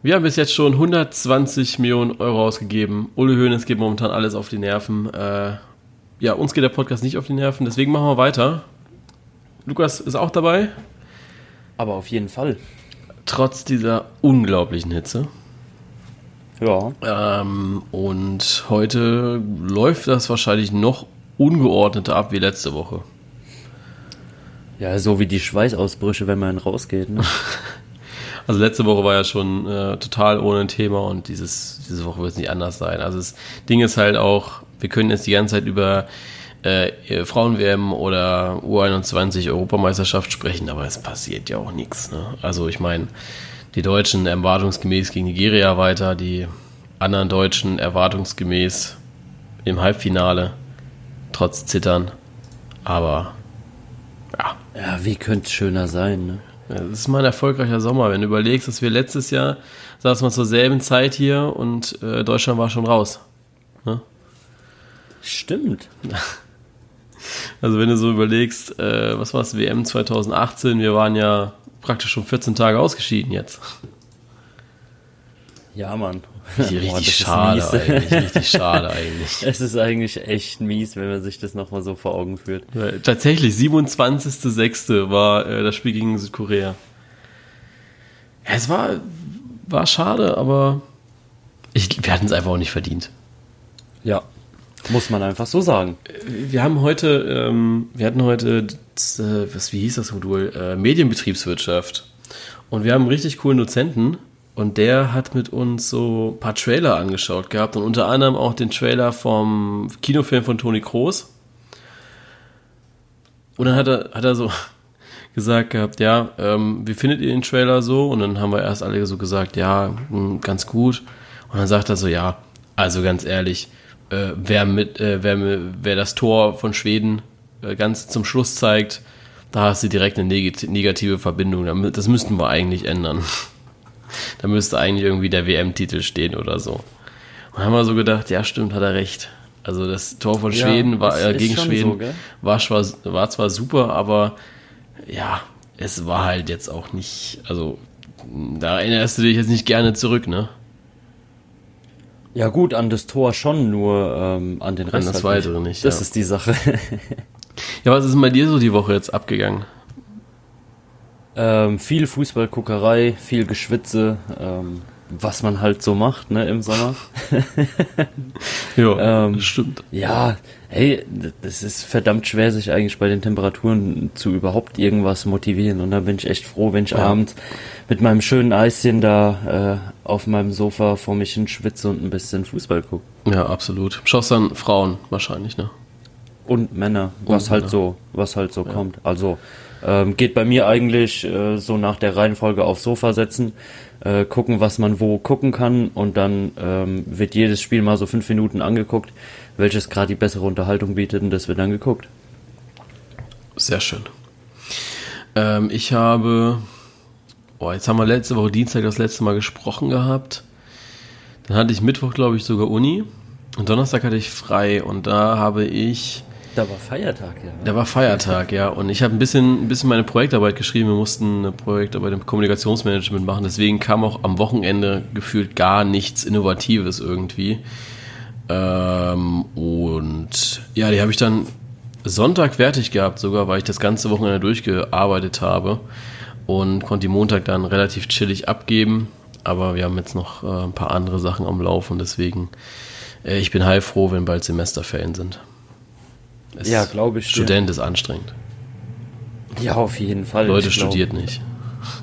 Wir haben bis jetzt schon 120 Millionen Euro ausgegeben. Ulle Hoeneß geht momentan alles auf die Nerven. Äh, ja, uns geht der Podcast nicht auf die Nerven, deswegen machen wir weiter. Lukas ist auch dabei. Aber auf jeden Fall. Trotz dieser unglaublichen Hitze. Ja. Ähm, und heute läuft das wahrscheinlich noch ungeordneter ab wie letzte Woche. Ja, so wie die Schweißausbrüche, wenn man rausgeht. Ne? Also letzte Woche war ja schon äh, total ohne Thema und dieses, diese Woche wird es nicht anders sein. Also das Ding ist halt auch, wir können jetzt die ganze Zeit über äh, Frauen-WM oder U21 Europameisterschaft sprechen, aber es passiert ja auch nichts. Ne? Also ich meine, die Deutschen erwartungsgemäß gegen Nigeria weiter, die anderen Deutschen erwartungsgemäß im Halbfinale, trotz Zittern. Aber ja. Ja, wie könnte es schöner sein, ne? Das ist mal ein erfolgreicher Sommer, wenn du überlegst, dass wir letztes Jahr saßen wir zur selben Zeit hier und äh, Deutschland war schon raus. Ne? Stimmt. Also wenn du so überlegst, äh, was war es, WM 2018, wir waren ja praktisch schon 14 Tage ausgeschieden jetzt. Ja, Mann. Richtig, Boah, schade eigentlich, richtig schade eigentlich. Es ist eigentlich echt mies, wenn man sich das nochmal so vor Augen führt. Ja, tatsächlich, 27.06. war äh, das Spiel gegen Südkorea. Ja, es war, war schade, aber ich, wir hatten es einfach auch nicht verdient. Ja, muss man einfach so sagen. Wir haben heute, ähm, wir hatten heute, das, äh, was, wie hieß das Modul? Äh, Medienbetriebswirtschaft. Und wir haben einen richtig coolen Dozenten und der hat mit uns so ein paar Trailer angeschaut gehabt und unter anderem auch den Trailer vom Kinofilm von Toni Kroos. Und dann hat er, hat er so gesagt gehabt, ja, ähm, wie findet ihr den Trailer so? Und dann haben wir erst alle so gesagt, ja, mh, ganz gut. Und dann sagt er so, ja, also ganz ehrlich, äh, wer, mit, äh, wer, wer das Tor von Schweden äh, ganz zum Schluss zeigt, da hast du direkt eine negative Verbindung. Das müssten wir eigentlich ändern. Da müsste eigentlich irgendwie der WM-Titel stehen oder so. Und haben wir so gedacht, ja, stimmt, hat er recht. Also das Tor von Schweden ja, war äh, gegen Schweden so, war, zwar, war zwar super, aber ja, es war halt jetzt auch nicht, also da erinnerst du dich jetzt nicht gerne zurück, ne? Ja gut, an das Tor schon, nur ähm, an den Rest. An das halt Weitere nicht. nicht das ja. ist die Sache. ja, was ist denn bei dir so die Woche jetzt abgegangen? Ähm, viel Fußballguckerei, viel Geschwitze, ähm, was man halt so macht, ne, im Sommer. ja, ähm, stimmt. Ja, hey, das ist verdammt schwer, sich eigentlich bei den Temperaturen zu überhaupt irgendwas motivieren. Und da bin ich echt froh, wenn ich ja. abends mit meinem schönen Eischen da äh, auf meinem Sofa vor mich hin schwitze und ein bisschen Fußball gucke. Ja, absolut. Schaust dann Frauen wahrscheinlich, ne? Und Männer, und was halt Männer. halt so, was halt so ja. kommt. Also ähm, geht bei mir eigentlich äh, so nach der Reihenfolge aufs Sofa setzen, äh, gucken, was man wo gucken kann und dann ähm, wird jedes Spiel mal so fünf Minuten angeguckt, welches gerade die bessere Unterhaltung bietet und das wird dann geguckt. Sehr schön. Ähm, ich habe, oh, jetzt haben wir letzte Woche Dienstag das letzte Mal gesprochen gehabt. Dann hatte ich Mittwoch, glaube ich, sogar Uni. Und Donnerstag hatte ich frei und da habe ich da war Feiertag, ja. Da war Feiertag, ja. Und ich habe ein bisschen, ein bisschen meine Projektarbeit geschrieben. Wir mussten eine Projektarbeit im Kommunikationsmanagement machen. Deswegen kam auch am Wochenende gefühlt gar nichts Innovatives irgendwie. Ähm, und ja, die habe ich dann Sonntag fertig gehabt, sogar, weil ich das ganze Wochenende durchgearbeitet habe. Und konnte die Montag dann relativ chillig abgeben. Aber wir haben jetzt noch äh, ein paar andere Sachen am Laufen. Deswegen, äh, ich bin heilfroh, wenn bald Semesterferien sind. Es ja, glaube ich. Student ist anstrengend. Ja, auf jeden Fall. Leute studiert nicht.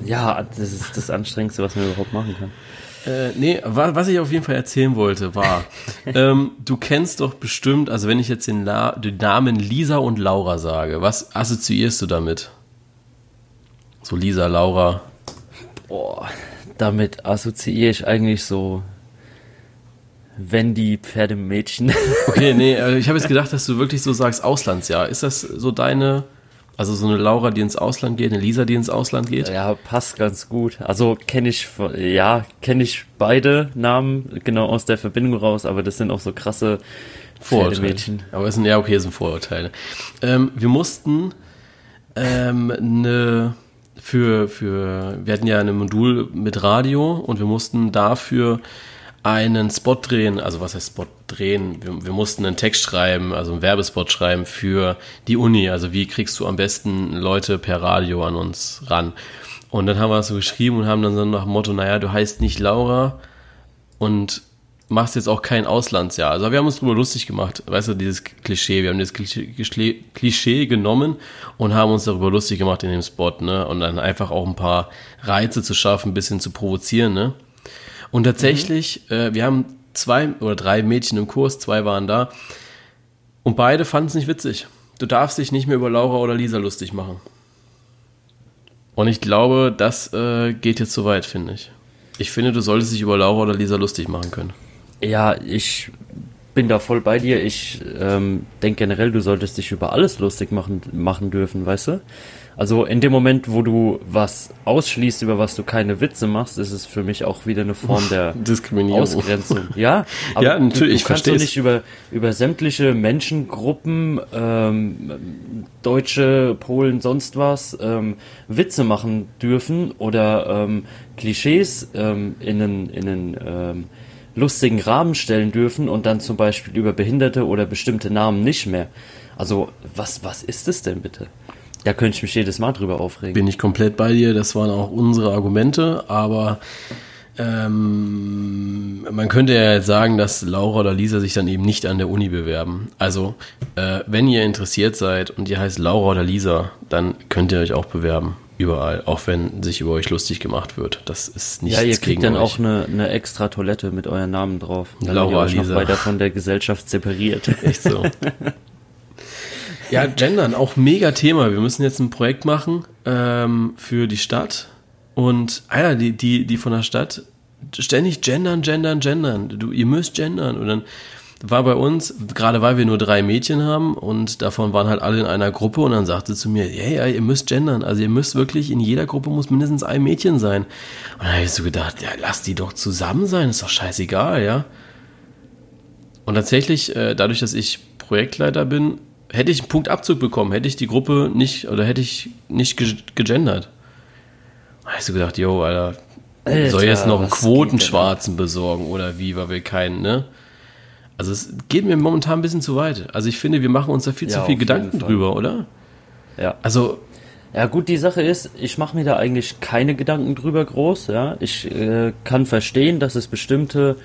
Ja, das ist das Anstrengendste, was man überhaupt machen kann. Äh, nee, was ich auf jeden Fall erzählen wollte, war, ähm, du kennst doch bestimmt, also wenn ich jetzt den, La den Namen Lisa und Laura sage, was assoziierst du damit? So Lisa, Laura. Boah, damit assoziiere ich eigentlich so wenn die Pferdemädchen. Okay, nee, äh, ich habe jetzt gedacht, dass du wirklich so sagst Auslandsjahr. Ist das so deine, also so eine Laura, die ins Ausland geht, eine Lisa, die ins Ausland geht? Ja, passt ganz gut. Also kenne ich, ja, kenne ich beide Namen genau aus der Verbindung raus, aber das sind auch so krasse Vorurteile. Aber es sind ja okay, es sind Vorurteile. Ähm, wir mussten ähm, eine für, für, wir hatten ja ein Modul mit Radio und wir mussten dafür einen Spot drehen, also was heißt Spot drehen? Wir, wir, mussten einen Text schreiben, also einen Werbespot schreiben für die Uni. Also wie kriegst du am besten Leute per Radio an uns ran? Und dann haben wir das so geschrieben und haben dann so nach dem Motto, naja, du heißt nicht Laura und machst jetzt auch kein Auslandsjahr. Also wir haben uns drüber lustig gemacht, weißt du, dieses Klischee. Wir haben dieses Klischee, Klischee genommen und haben uns darüber lustig gemacht in dem Spot, ne? Und dann einfach auch ein paar Reize zu schaffen, ein bisschen zu provozieren, ne? Und tatsächlich, mhm. äh, wir haben zwei oder drei Mädchen im Kurs, zwei waren da. Und beide fanden es nicht witzig. Du darfst dich nicht mehr über Laura oder Lisa lustig machen. Und ich glaube, das äh, geht jetzt zu weit, finde ich. Ich finde, du solltest dich über Laura oder Lisa lustig machen können. Ja, ich bin da voll bei dir. Ich ähm, denke generell, du solltest dich über alles lustig machen, machen dürfen, weißt du? Also in dem Moment, wo du was ausschließt, über was du keine Witze machst, ist es für mich auch wieder eine Form der Diskriminierung. Ausgrenzung. Ja, aber ja, natürlich, du, du ich kannst doch nicht über, über sämtliche Menschengruppen, ähm, Deutsche, Polen, sonst was, ähm, Witze machen dürfen oder ähm, Klischees ähm, in einen, in einen ähm, lustigen Rahmen stellen dürfen und dann zum Beispiel über Behinderte oder bestimmte Namen nicht mehr. Also, was, was ist es denn bitte? Da könnte ich mich jedes Mal drüber aufregen. Bin ich komplett bei dir, das waren auch unsere Argumente, aber ähm, man könnte ja jetzt sagen, dass Laura oder Lisa sich dann eben nicht an der Uni bewerben. Also, äh, wenn ihr interessiert seid und ihr heißt Laura oder Lisa, dann könnt ihr euch auch bewerben. Überall, auch wenn sich über euch lustig gemacht wird. Das ist nicht Ja, ihr kriegt dann euch. auch eine, eine extra Toilette mit euren Namen drauf. Laura, ihr euch Lisa. noch weiter von der Gesellschaft separiert. Echt so. ja, Gendern, auch mega Thema. Wir müssen jetzt ein Projekt machen ähm, für die Stadt. Und, ah ja, die, die, die von der Stadt ständig gendern, gendern, gendern. Du, ihr müsst gendern. Und dann war bei uns, gerade weil wir nur drei Mädchen haben und davon waren halt alle in einer Gruppe und dann sagte zu mir, ja, ja, ihr müsst gendern, also ihr müsst wirklich, in jeder Gruppe muss mindestens ein Mädchen sein. Und dann habe ich so gedacht, ja, lass die doch zusammen sein, ist doch scheißegal, ja. Und tatsächlich, äh, dadurch, dass ich Projektleiter bin, hätte ich einen Punktabzug bekommen, hätte ich die Gruppe nicht, oder hätte ich nicht gegendert. Da habe ich so gedacht, yo, Alter, Alter soll jetzt noch einen Quotenschwarzen besorgen oder wie, weil wir keinen, ne? Also es geht mir momentan ein bisschen zu weit. Also ich finde, wir machen uns da viel ja, zu viel Gedanken drüber, oder? Ja. Also ja gut, die Sache ist, ich mache mir da eigentlich keine Gedanken drüber groß. Ja, ich äh, kann verstehen, dass es bestimmte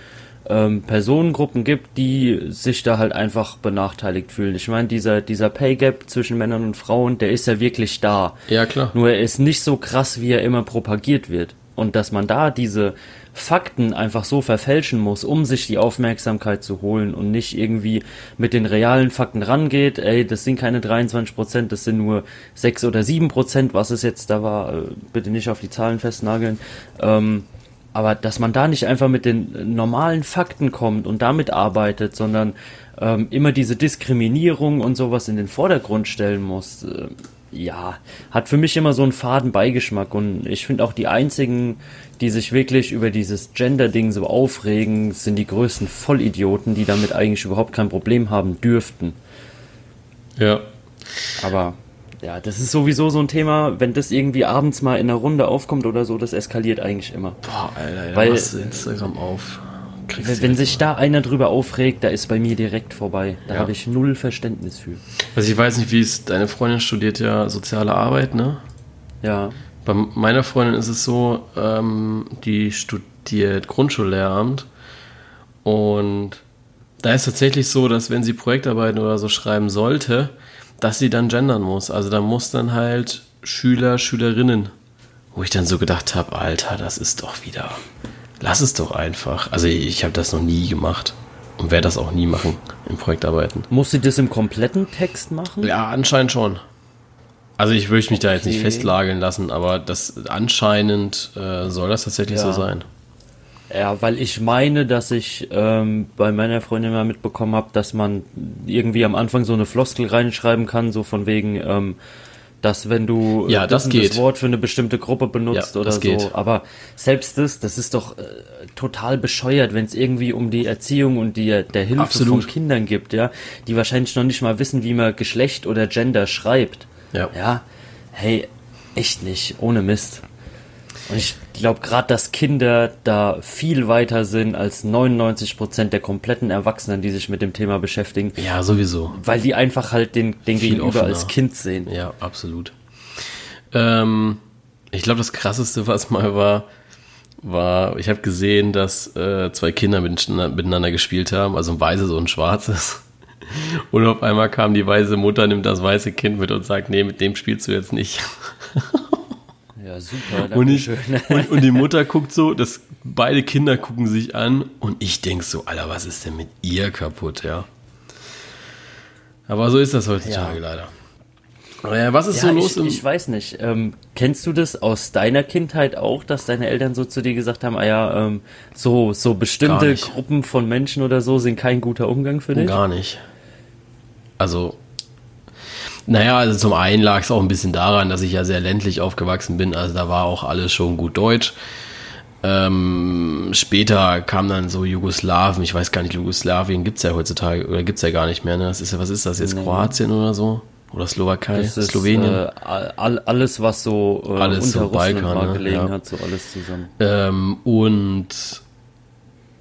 ähm, Personengruppen gibt, die sich da halt einfach benachteiligt fühlen. Ich meine, dieser dieser Pay Gap zwischen Männern und Frauen, der ist ja wirklich da. Ja klar. Nur er ist nicht so krass, wie er immer propagiert wird. Und dass man da diese Fakten einfach so verfälschen muss, um sich die Aufmerksamkeit zu holen und nicht irgendwie mit den realen Fakten rangeht, ey, das sind keine 23 Prozent, das sind nur 6 oder 7 Prozent, was es jetzt da war, äh, bitte nicht auf die Zahlen festnageln. Ähm, aber dass man da nicht einfach mit den normalen Fakten kommt und damit arbeitet, sondern ähm, immer diese Diskriminierung und sowas in den Vordergrund stellen muss, äh, ja, hat für mich immer so einen faden Beigeschmack und ich finde auch die einzigen, die sich wirklich über dieses Gender-Ding so aufregen, sind die größten Vollidioten, die damit eigentlich überhaupt kein Problem haben dürften. Ja. Aber ja, das ist sowieso so ein Thema, wenn das irgendwie abends mal in einer Runde aufkommt oder so, das eskaliert eigentlich immer. Boah, Alter, ja, Weil, Instagram auf. Wenn, wenn sich da einer drüber aufregt, da ist bei mir direkt vorbei. Da ja. habe ich null Verständnis für. Also ich weiß nicht, wie es deine Freundin studiert ja soziale Arbeit, ne? Ja. Bei meiner Freundin ist es so, ähm, die studiert Grundschullehramt und da ist tatsächlich so, dass wenn sie Projektarbeiten oder so schreiben sollte, dass sie dann gendern muss. Also da muss dann halt Schüler, Schülerinnen. Wo ich dann so gedacht habe, Alter, das ist doch wieder lass es doch einfach. Also ich habe das noch nie gemacht und werde das auch nie machen in Projektarbeiten. Muss sie das im kompletten Text machen? Ja, anscheinend schon. Also ich würde mich okay. da jetzt nicht festlageln lassen, aber das anscheinend äh, soll das tatsächlich ja. so sein. Ja, weil ich meine, dass ich ähm, bei meiner Freundin mal mitbekommen habe, dass man irgendwie am Anfang so eine Floskel reinschreiben kann, so von wegen, ähm, dass wenn du ja, das, das Wort für eine bestimmte Gruppe benutzt ja, oder so. Geht. Aber selbst das, das ist doch äh, total bescheuert, wenn es irgendwie um die Erziehung und die der Hilfe Absolut. von Kindern gibt, ja, die wahrscheinlich noch nicht mal wissen, wie man Geschlecht oder Gender schreibt. Ja. Ja. Hey, echt nicht, ohne Mist. Und ich glaube gerade, dass Kinder da viel weiter sind als 99 Prozent der kompletten Erwachsenen, die sich mit dem Thema beschäftigen. Ja, sowieso. Weil die einfach halt den, den Viel Gegenüber offener. als Kind sehen. Ja, absolut. Ähm, ich glaube, das krasseste, was mal war, war, ich habe gesehen, dass äh, zwei Kinder miteinander, miteinander gespielt haben, also ein weißes und ein schwarzes. Und auf einmal kam die weiße Mutter, nimmt das weiße Kind mit und sagt, nee, mit dem spielst du jetzt nicht. Ja, super. Und, ich, und, und die Mutter guckt so, dass beide Kinder gucken sich an und ich denk so, Alter, was ist denn mit ihr kaputt, ja? Aber so ist das heutzutage Ja. leider. Naja, was ist Ja, so los ich, ich weiß nicht. Ähm, kennst du das aus deiner Kindheit auch, dass deine Eltern so zu dir gesagt haben, ah ja, ähm, so, so bestimmte. Gruppen von Menschen oder so sind kein guter Umgang für dich? Gar nicht. Also, naja, also zum einen lag es auch ein bisschen daran, dass ich ja sehr ländlich aufgewachsen bin. Also da war auch alles schon gut Deutsch. Ähm, später kam dann so Jugoslawen. Ich weiß gar nicht, Jugoslawien gibt's ja heutzutage oder gibt's ja gar nicht mehr. Ne? Das ist ja, was ist das jetzt? Nee. Kroatien oder so? Oder Slowakei? Das ist, Slowenien? Äh, all, alles, was so äh, Alles unter so Russland Balkan, ne? gelegen Ja. hat, so alles zusammen. Ähm, und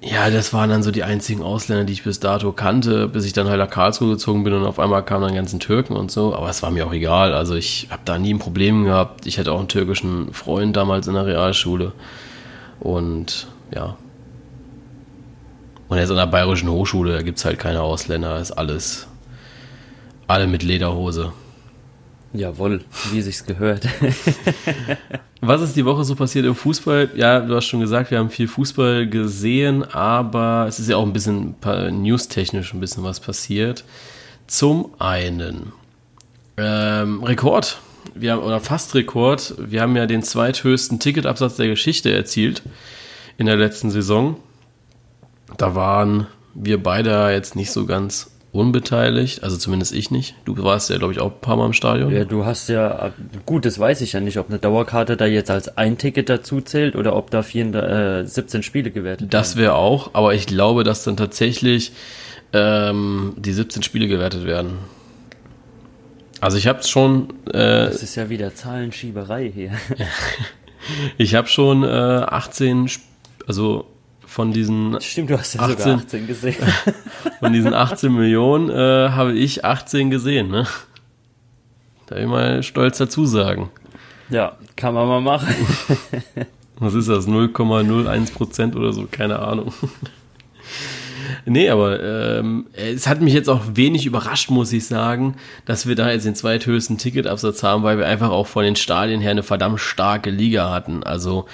ja, das waren dann so die einzigen Ausländer, die ich bis dato kannte, bis ich dann halt nach Karlsruhe gezogen bin und auf einmal kamen dann ganzen Türken und so. Aber es war mir auch egal. Also ich habe da nie ein Problem gehabt. Ich hatte auch einen türkischen Freund damals in der Realschule. Und ja. Und jetzt an der Bayerischen Hochschule, da gibt's halt keine Ausländer. Da ist alles, alle mit Lederhose. Jawohl, wie sich's gehört. Was ist die Woche so passiert im Fußball? Ja, du hast schon gesagt, wir haben viel Fußball gesehen, aber es ist ja auch ein bisschen newstechnisch ein bisschen was passiert. Zum einen ähm, Rekord, wir haben, oder fast Rekord. Wir haben ja den zweithöchsten Ticketabsatz der Geschichte erzielt in der letzten Saison. Da waren wir beide jetzt nicht so ganz unbeteiligt, also zumindest ich nicht. Du warst ja, glaube ich, auch ein paar Mal im Stadion. ja, du hast ja, gut, das weiß ich ja nicht, ob eine Dauerkarte da jetzt als ein Ticket dazu zählt oder ob da 4, äh, 17 Spiele gewertet Das wäre auch, aber ich glaube, dass dann tatsächlich ähm, die 17 Spiele gewertet werden. Also ich habe schon, äh, Das ist ja wieder Zahlenschieberei hier. ich habe schon äh, 18, Sp- also von diesen Stimmt, du hast ja 18. sogar 18 gesehen. von diesen 18 Millionen äh, habe ich 18 gesehen. Ne? Da will ich mal stolz dazu sagen. ja, kann man mal machen. Was ist das? 0,01 Prozent oder so? Keine Ahnung. nee, aber ähm, es hat mich jetzt auch wenig überrascht, muss ich sagen, dass wir da jetzt den zweithöchsten Ticketabsatz haben, weil wir einfach auch von den Stadien her eine verdammt starke Liga hatten. Also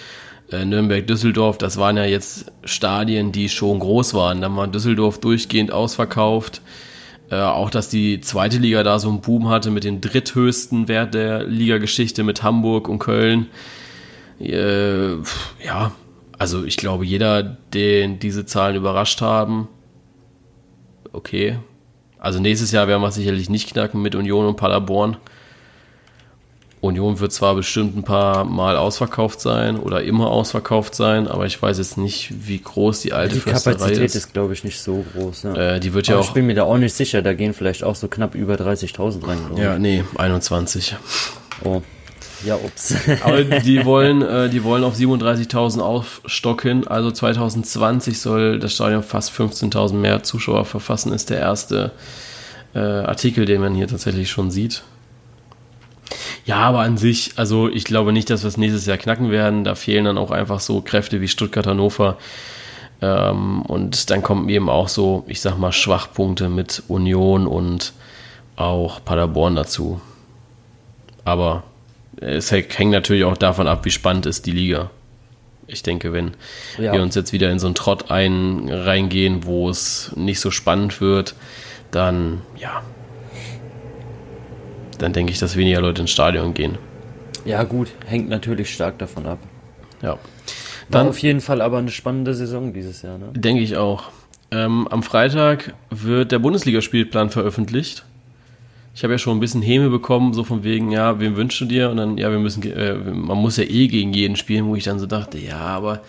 äh, Nürnberg, Düsseldorf, das waren ja jetzt Stadien, die schon groß waren. Dann war Düsseldorf durchgehend ausverkauft. Äh, auch, dass die zweite Liga da so einen Boom hatte mit dem dritthöchsten Wert der Ligageschichte mit Hamburg und Köln. Äh, ja, also ich glaube, jeder, den diese Zahlen überrascht haben, okay. Also nächstes Jahr werden wir sicherlich nicht knacken mit Union und Paderborn. Union wird zwar bestimmt ein paar Mal ausverkauft sein oder immer ausverkauft sein, aber ich weiß jetzt nicht, wie groß die alte Die Försterei Kapazität ist. ist, glaube ich, nicht so groß. Ja. Äh, die wird ja Aber auch. ich bin mir da auch nicht sicher, da gehen vielleicht auch so knapp über 30.000 rein. glaub Ja, nee, 21. ich. Oh. Ja, ups. Aber die wollen, äh, die wollen auf 37.000 aufstocken. Also 2020 soll das Stadion fast 15.000 mehr Zuschauer verfassen, ist der erste äh, Artikel, den man hier tatsächlich schon sieht. Ja, aber an sich, also ich glaube nicht, dass wir es nächstes Jahr knacken werden. Da fehlen dann auch einfach so Kräfte wie Stuttgart, Hannover. Ähm, und dann kommen eben auch so, ich sag mal, Schwachpunkte mit Union und auch Paderborn dazu. Aber es hängt natürlich auch davon ab, wie spannend ist die Liga. Ich denke, wenn Ja. wir uns jetzt wieder in so einen Trott ein, reingehen, wo es nicht so spannend wird, dann, ja, dann denke ich, dass weniger Leute ins Stadion gehen. Ja, gut, hängt natürlich stark davon ab. Ja. War Dann auf jeden Fall aber eine spannende Saison dieses Jahr, ne? denke ich auch. Ähm, am Freitag wird der Bundesligaspielplan veröffentlicht. Ich habe ja schon ein bisschen Häme bekommen, so von wegen, ja, wem wünschst du dir? Und dann, ja, wir müssen, äh, man muss ja eh gegen jeden spielen, wo ich dann so dachte, ja, aber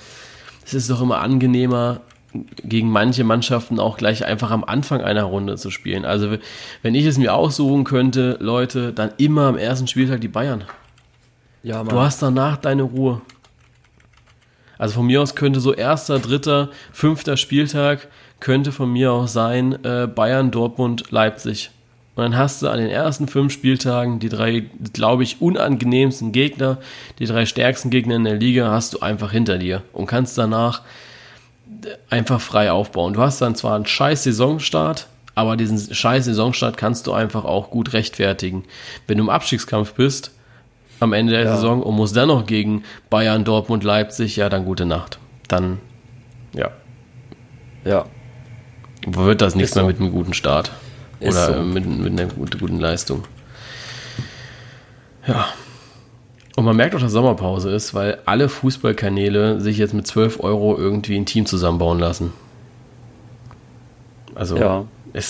es ist doch immer angenehmer, gegen manche Mannschaften auch gleich einfach am Anfang einer Runde zu spielen. Also, wenn ich es mir aussuchen könnte, Leute, dann immer am ersten Spieltag die Bayern. Ja, Mann. Du hast danach deine Ruhe. Also von mir aus könnte so erster, dritter, fünfter Spieltag könnte von mir aus sein äh, Bayern, Dortmund, Leipzig. Und dann hast du an den ersten fünf Spieltagen die drei, glaube ich, unangenehmsten Gegner, die drei stärksten Gegner in der Liga, hast du einfach hinter dir und kannst danach einfach frei aufbauen. Du hast dann zwar einen scheiß Saisonstart, aber diesen scheiß Saisonstart kannst du einfach auch gut rechtfertigen. Wenn du im Abstiegskampf bist, am Ende der ja. Saison und musst dann noch gegen Bayern, Dortmund, Leipzig, ja, dann gute Nacht. Dann, ja. Ja. Wird das nichts mehr mit einem guten Start. Oder so. mit, mit einer guten Leistung. Ja. Und man merkt auch, dass Sommerpause ist, weil alle Fußballkanäle sich jetzt mit 12 Euro irgendwie ein Team zusammenbauen lassen. Also, ja,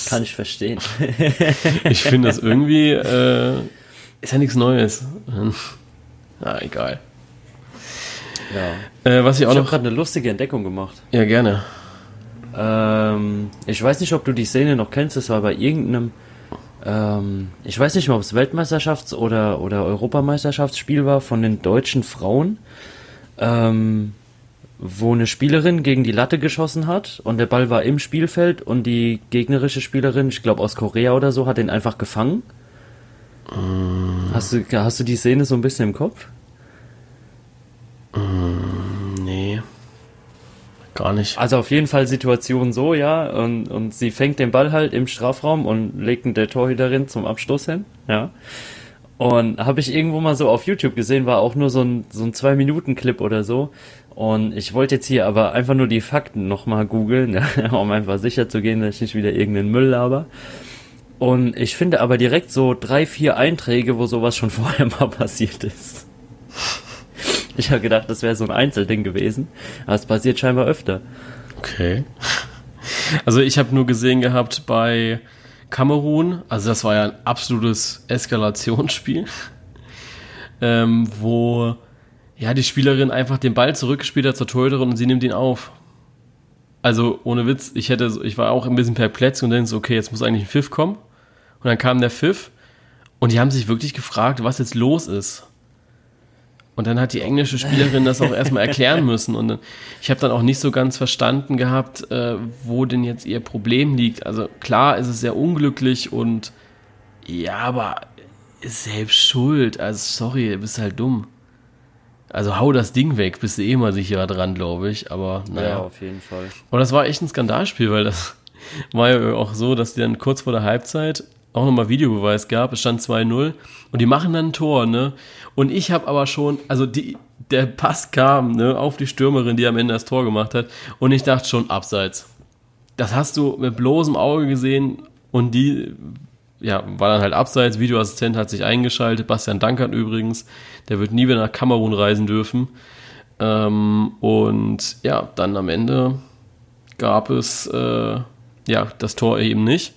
kann ich verstehen. ich finde das irgendwie, äh, ist ja nichts Neues. Na, egal. Ja. Äh, was ich auch ich noch. gerade eine lustige Entdeckung gemacht. Ja, gerne. Ähm, ich weiß nicht, ob du die Szene noch kennst. Das war bei irgendeinem. Ähm, ich weiß nicht mehr, ob es Weltmeisterschafts- oder, oder Europameisterschaftsspiel war von den deutschen Frauen. Ähm, wo eine Spielerin gegen die Latte geschossen hat und der Ball war im Spielfeld und die gegnerische Spielerin, ich glaube aus Korea oder so, hat den einfach gefangen Mm. Hast, du, hast du die Szene so ein bisschen im Kopf? Mm. Gar nicht. Also auf jeden Fall Situation so, ja. Und, und sie fängt den Ball halt im Strafraum und legt ihn der Torhüterin zum Abstoß hin, ja. Und habe ich irgendwo mal so auf YouTube gesehen, war auch nur so ein, so ein Zwei-Minuten-Clip oder so. Und ich wollte jetzt hier aber einfach nur die Fakten nochmal googeln, ja, um einfach sicher zu gehen, dass ich nicht wieder irgendeinen Müll laber. Und ich finde aber direkt so drei, vier Einträge, wo sowas schon vorher mal passiert ist. Ich habe gedacht, das wäre so ein Einzelding gewesen, aber es passiert scheinbar öfter. Okay. Also ich habe nur gesehen gehabt bei Kamerun, also das war ja ein absolutes Eskalationsspiel, ähm, wo ja die Spielerin einfach den Ball zurückgespielt hat zur Torhüterin und sie nimmt ihn auf. Also ohne Witz, ich hätte, ich war auch ein bisschen perplex und denke okay, jetzt muss eigentlich ein Pfiff kommen. Und dann kam der Pfiff und die haben sich wirklich gefragt, was jetzt los ist. Und dann hat die englische Spielerin das auch erstmal erklären müssen. Und ich habe dann auch nicht so ganz verstanden gehabt, äh, wo denn jetzt ihr Problem liegt. Also klar ist es sehr unglücklich und ja, aber ist selbst schuld. Also sorry, du bist halt dumm. Also hau das Ding weg, bist du eh mal sicherer dran, glaube ich. Aber naja. Ja, auf jeden Fall. Und das war echt ein Skandalspiel, weil das war ja auch so, dass die dann kurz vor der Halbzeit auch nochmal Videobeweis gab. Es stand 2-0 und die machen dann ein Tor, ne? Und ich habe aber schon, also die, der Pass kam, ne, auf die Stürmerin, die am Ende das Tor gemacht hat und ich dachte schon abseits. Das hast du mit bloßem Auge gesehen und die, ja, war dann halt abseits. Videoassistent hat sich eingeschaltet. Bastian Dankert übrigens, der wird nie wieder nach Kamerun reisen dürfen. Ähm, und ja, dann am Ende gab es äh, ja das Tor eben nicht.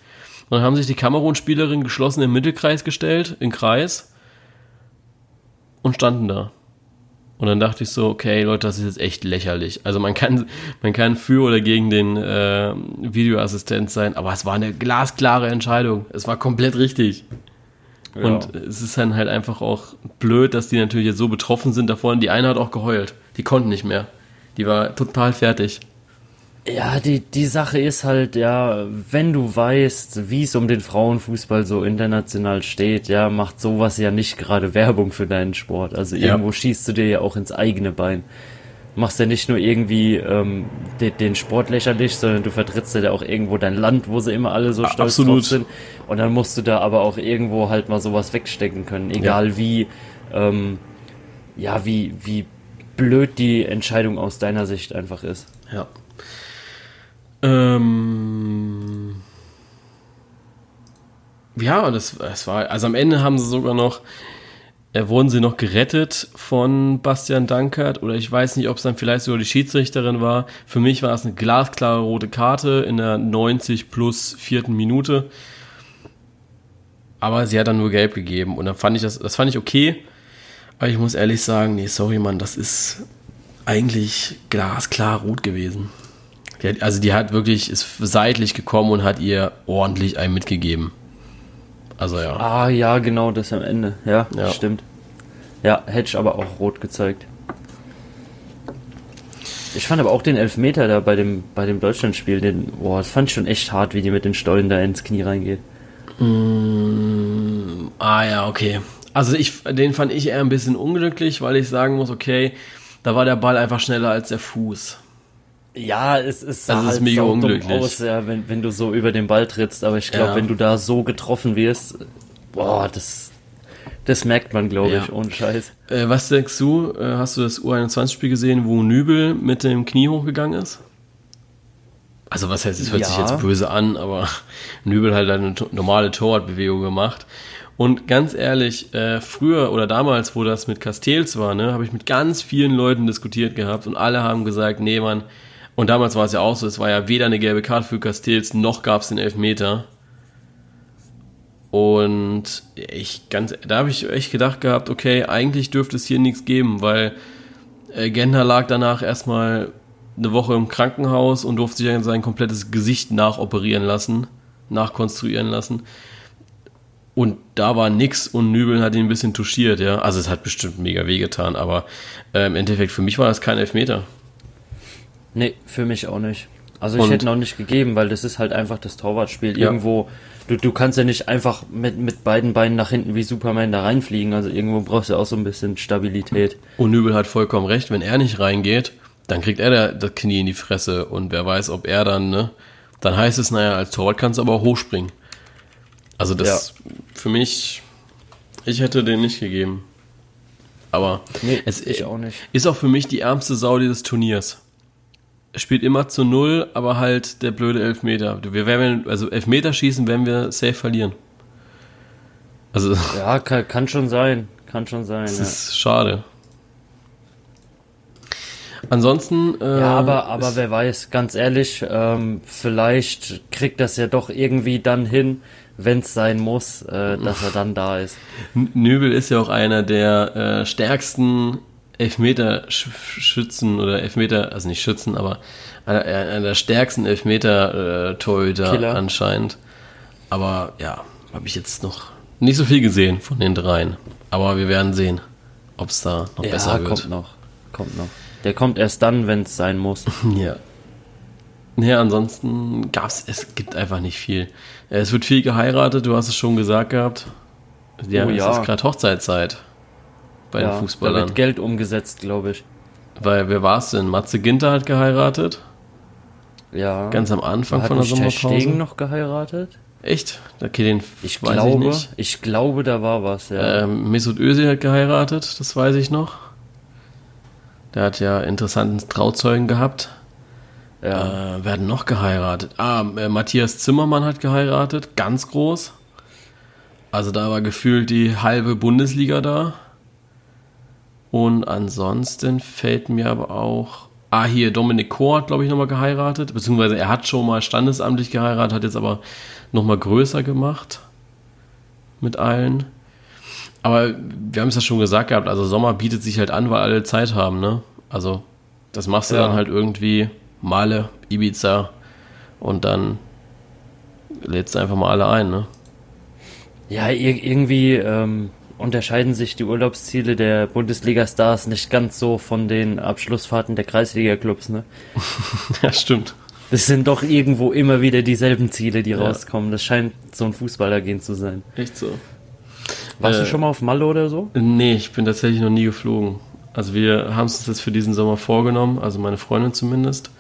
Und dann haben sich die Kamerun-Spielerinnen geschlossen im Mittelkreis gestellt, im Kreis, und standen da. Und dann dachte ich so, okay, Leute, das ist jetzt echt lächerlich. Also man kann, man kann für oder gegen den äh, Videoassistent sein, aber es war eine glasklare Entscheidung. Es war komplett richtig. Ja. Und es ist dann halt einfach auch blöd, dass die natürlich jetzt so betroffen sind davon. Die eine hat auch geheult. Die konnten nicht mehr. Die war total fertig. Ja, die, die Sache ist halt, ja, wenn du weißt, wie es um den Frauenfußball so international steht, ja, macht sowas ja nicht gerade Werbung für deinen Sport. Also ja. irgendwo schießt du dir ja auch ins eigene Bein. Machst ja nicht nur irgendwie ähm, den, den Sport lächerlich, sondern du vertrittst ja auch irgendwo dein Land, wo sie immer alle so stolz Absolut. drauf sind. Und dann musst du da aber auch irgendwo halt mal sowas wegstecken können, egal ja. wie, ähm, ja, wie, wie blöd die Entscheidung aus deiner Sicht einfach ist. Ja. Ähm, ja, das, das war, also am Ende haben sie sogar noch, äh, wurden sie noch gerettet von Bastian Dankert oder ich weiß nicht, ob es dann vielleicht sogar die Schiedsrichterin war. Für mich war es eine glasklare rote Karte in der 90 plus vierten Minute. Aber sie hat dann nur gelb gegeben und dann fand ich das, das fand ich okay. Aber ich muss ehrlich sagen, nee, sorry, Mann, das ist eigentlich glasklar rot gewesen. Die also die hat wirklich, ist seitlich gekommen und hat ihr ordentlich einen mitgegeben. Also ja. Ah ja, genau, das am Ende. Ja, ja. stimmt. Ja, ich aber auch rot gezeigt. Ich fand aber auch den Elfmeter da bei dem, bei dem Deutschlandspiel, den, boah, das fand ich schon echt hart, wie die mit den Stollen da ins Knie reingeht. Mm, ah ja, okay. Also ich, den fand ich eher ein bisschen unglücklich, weil ich sagen muss, okay, da war der Ball einfach schneller als der Fuß. Ja, es ist, also halt ist mega unglücklich. Aus, ja, wenn, wenn du so über den Ball trittst, aber ich glaube, ja. wenn du da so getroffen wirst, boah, das, das merkt man, glaube ich, ohne Scheiß. Äh, was denkst du, äh, hast du das U21-Spiel gesehen, wo Nübel mit dem Knie hochgegangen ist? Also was heißt, es hört ja. sich jetzt böse an, aber Nübel hat eine normale Torwartbewegung gemacht. Und ganz ehrlich, äh, früher oder damals, wo das mit Castells war, ne, habe ich mit ganz vielen Leuten diskutiert gehabt und alle haben gesagt, nee, Mann, und damals war es ja auch so, es war ja weder eine gelbe Karte für Castells, noch gab es den Elfmeter. Und ich ganz, da habe ich echt gedacht gehabt, okay, eigentlich dürfte es hier nichts geben, weil äh, Gender lag danach erstmal eine Woche im Krankenhaus und durfte sich sein komplettes Gesicht nachoperieren lassen, nachkonstruieren lassen. Und da war nix und Nübel hat ihn ein bisschen touchiert, ja. Also es hat bestimmt mega wehgetan, aber äh, im Endeffekt für mich war das kein Elfmeter. Nee, für mich auch nicht. Also ich und? hätte noch nicht gegeben, weil das ist halt einfach das Torwartspiel. Ja. Irgendwo, du, du kannst ja nicht einfach mit, mit beiden Beinen nach hinten wie Superman da reinfliegen. Also irgendwo brauchst du auch so ein bisschen Stabilität. Und Nübel hat vollkommen recht, wenn er nicht reingeht, dann kriegt er das Knie in die Fresse und wer weiß, ob er dann, ne? Dann heißt es, naja, als Torwart kannst du aber auch hochspringen. Also das ja. für mich, ich hätte den nicht gegeben. Aber nee, es ich auch nicht. ist auch für mich die ärmste Sau dieses Turniers spielt immer zu null, aber halt der blöde Elfmeter. Wir werden, also Elfmeterschießen werden wir safe verlieren. Also. Ja, kann, kann schon sein. Kann schon sein. Das ja. ist schade. Ansonsten. Äh, ja, aber, aber wer weiß, ganz ehrlich, ähm, vielleicht kriegt das ja doch irgendwie dann hin, wenn es sein muss, äh, dass er dann da ist. Nübel ist ja auch einer der äh, stärksten Elfmeter-Schützen oder Elfmeter, also nicht Schützen, aber einer, einer der stärksten Elfmeter-Torhüter anscheinend. Aber ja, habe ich jetzt noch nicht so viel gesehen von den dreien. Aber wir werden sehen, ob es da noch ja, besser wird. kommt noch. Kommt noch. Der kommt erst dann, wenn es sein muss. ja. Ja, ansonsten gab's, es gibt einfach nicht viel. Es wird viel geheiratet, du hast es schon gesagt gehabt. Ja, oh, ja. es ist gerade Hochzeitzeit bei ja, den Fußballern. Da wird Geld umgesetzt, glaube ich. Weil, wer war es denn? Matze Ginter hat geheiratet. Ja. Ganz am Anfang von der Sommerpause. Stegen noch geheiratet? Echt? Okay, den ich weiß glaube, ich nicht. Ich glaube, da war was, ja. Ähm, Mesut Özil hat geheiratet, das weiß ich noch. Der hat ja interessanten Trauzeugen gehabt. Ja. Äh, werden noch geheiratet. Ah, äh, Matthias Zimmermann hat geheiratet, ganz groß. Also da war gefühlt die halbe Bundesliga da. Und ansonsten fällt mir aber auch. Ah, hier, Dominik Kor hat, glaube ich, nochmal geheiratet. Beziehungsweise er hat schon mal standesamtlich geheiratet, hat jetzt aber nochmal größer gemacht. Mit allen. Aber wir haben es ja schon gesagt gehabt, also Sommer bietet sich halt an, weil alle Zeit haben, ne? Also, das machst du ja. dann halt irgendwie Male, Ibiza und dann lädst du einfach mal alle ein, ne? Ja, irgendwie, ähm, unterscheiden sich die Urlaubsziele der Bundesliga-Stars nicht ganz so von den Abschlussfahrten der Kreisliga-Clubs, ne? ja, stimmt. Es sind doch irgendwo immer wieder dieselben Ziele, die ja. rauskommen. Das scheint so ein Fußballergehen zu sein. Echt so. Warst äh, du schon mal auf Malle oder so? Nee, ich bin tatsächlich noch nie geflogen. Also wir haben es uns jetzt für diesen Sommer vorgenommen, also meine Freundin zumindest.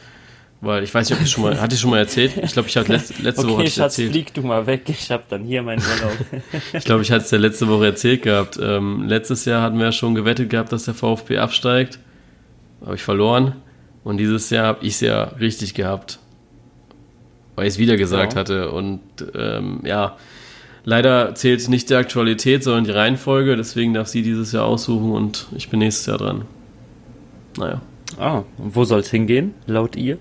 Weil ich weiß nicht, ob ich schon mal, hatte ich schon mal erzählt? Ich glaube, ich hatte letzte, letzte okay, Woche ich Schatz, erzählt. flieg du mal weg, ich habe dann hier meinen Urlaub. ich glaube, ich hatte es ja letzte Woche erzählt gehabt. Ähm, letztes Jahr hatten wir ja schon gewettet gehabt, dass der VfB absteigt. Habe ich verloren. Und dieses Jahr habe ich es ja richtig gehabt. Weil ich es wieder gesagt ja. hatte. Und ähm, ja, leider zählt nicht die Aktualität, sondern die Reihenfolge. Deswegen darf sie dieses Jahr aussuchen und ich bin nächstes Jahr dran. Naja. Ah, und wo soll es hingehen, laut ihr?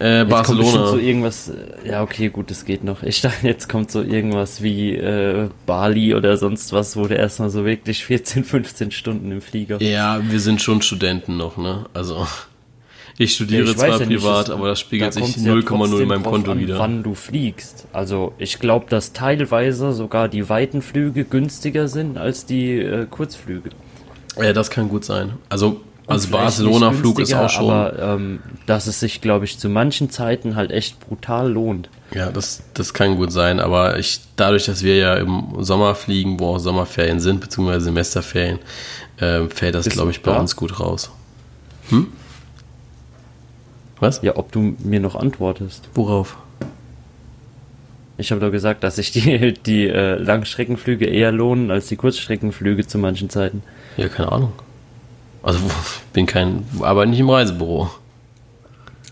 Äh, Barcelona. Kommt so irgendwas, äh, ja, okay, gut, das geht noch. Ich dachte, jetzt kommt so irgendwas wie äh, Bali oder sonst was, wo du erstmal so wirklich 14, 15 Stunden im Flieger. Ja, wir sind schon Studenten noch, ne? Also. Ich studiere ich zwar ja privat, nicht, aber das spiegelt da sich 0,0 ja in meinem Konto an, wieder. Wann du fliegst. Also ich glaube, dass teilweise sogar die weiten Flüge günstiger sind als die äh, Kurzflüge. Ja, das kann gut sein. Also, also Barcelona-Flug ist auch schon. Aber ähm, dass es sich, glaube ich, zu manchen Zeiten halt echt brutal lohnt. Ja, das, das kann gut sein, aber ich, dadurch, dass wir ja im Sommer fliegen, wo auch Sommerferien sind, beziehungsweise Semesterferien, äh, fällt das, glaube ich, bei da? uns gut raus. Hm? Was? Ja, ob du mir noch antwortest. Worauf? Ich habe doch gesagt, dass sich die, die äh, Langstreckenflüge eher lohnen als die Kurzstreckenflüge zu manchen Zeiten. Ja, keine Ahnung. Also bin kein, aber nicht im Reisebüro.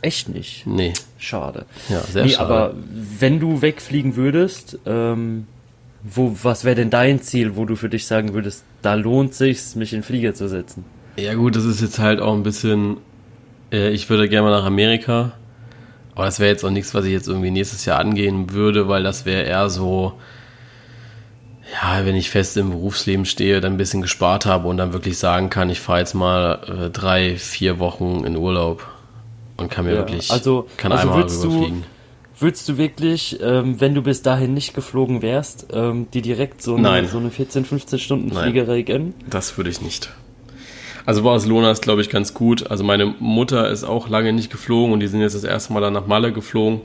Echt nicht? Nee. Schade. Ja, sehr nee, schade. Aber wenn du wegfliegen würdest, ähm, wo, was wäre denn dein Ziel, wo du für dich sagen würdest, da lohnt sich's, mich in den Flieger zu setzen? Ja gut, das ist jetzt halt auch ein bisschen, äh, ich würde gerne mal nach Amerika, aber das wäre jetzt auch nichts, was ich jetzt irgendwie nächstes Jahr angehen würde, weil das wäre eher so, ja, wenn ich fest im Berufsleben stehe, dann ein bisschen gespart habe und dann wirklich sagen kann, ich fahre jetzt mal äh, drei, vier Wochen in Urlaub und kann mir ja, wirklich, also, kann also einmal rüberfliegen. Würdest du wirklich, ähm, wenn du bis dahin nicht geflogen wärst, ähm, dir direkt so eine, so eine 14, 15 Stunden Fliegerei gönnen? Das würde ich nicht. Also Barcelona ist, glaube ich, ganz gut. Also meine Mutter ist auch lange nicht geflogen und die sind jetzt das erste Mal dann nach Malle geflogen.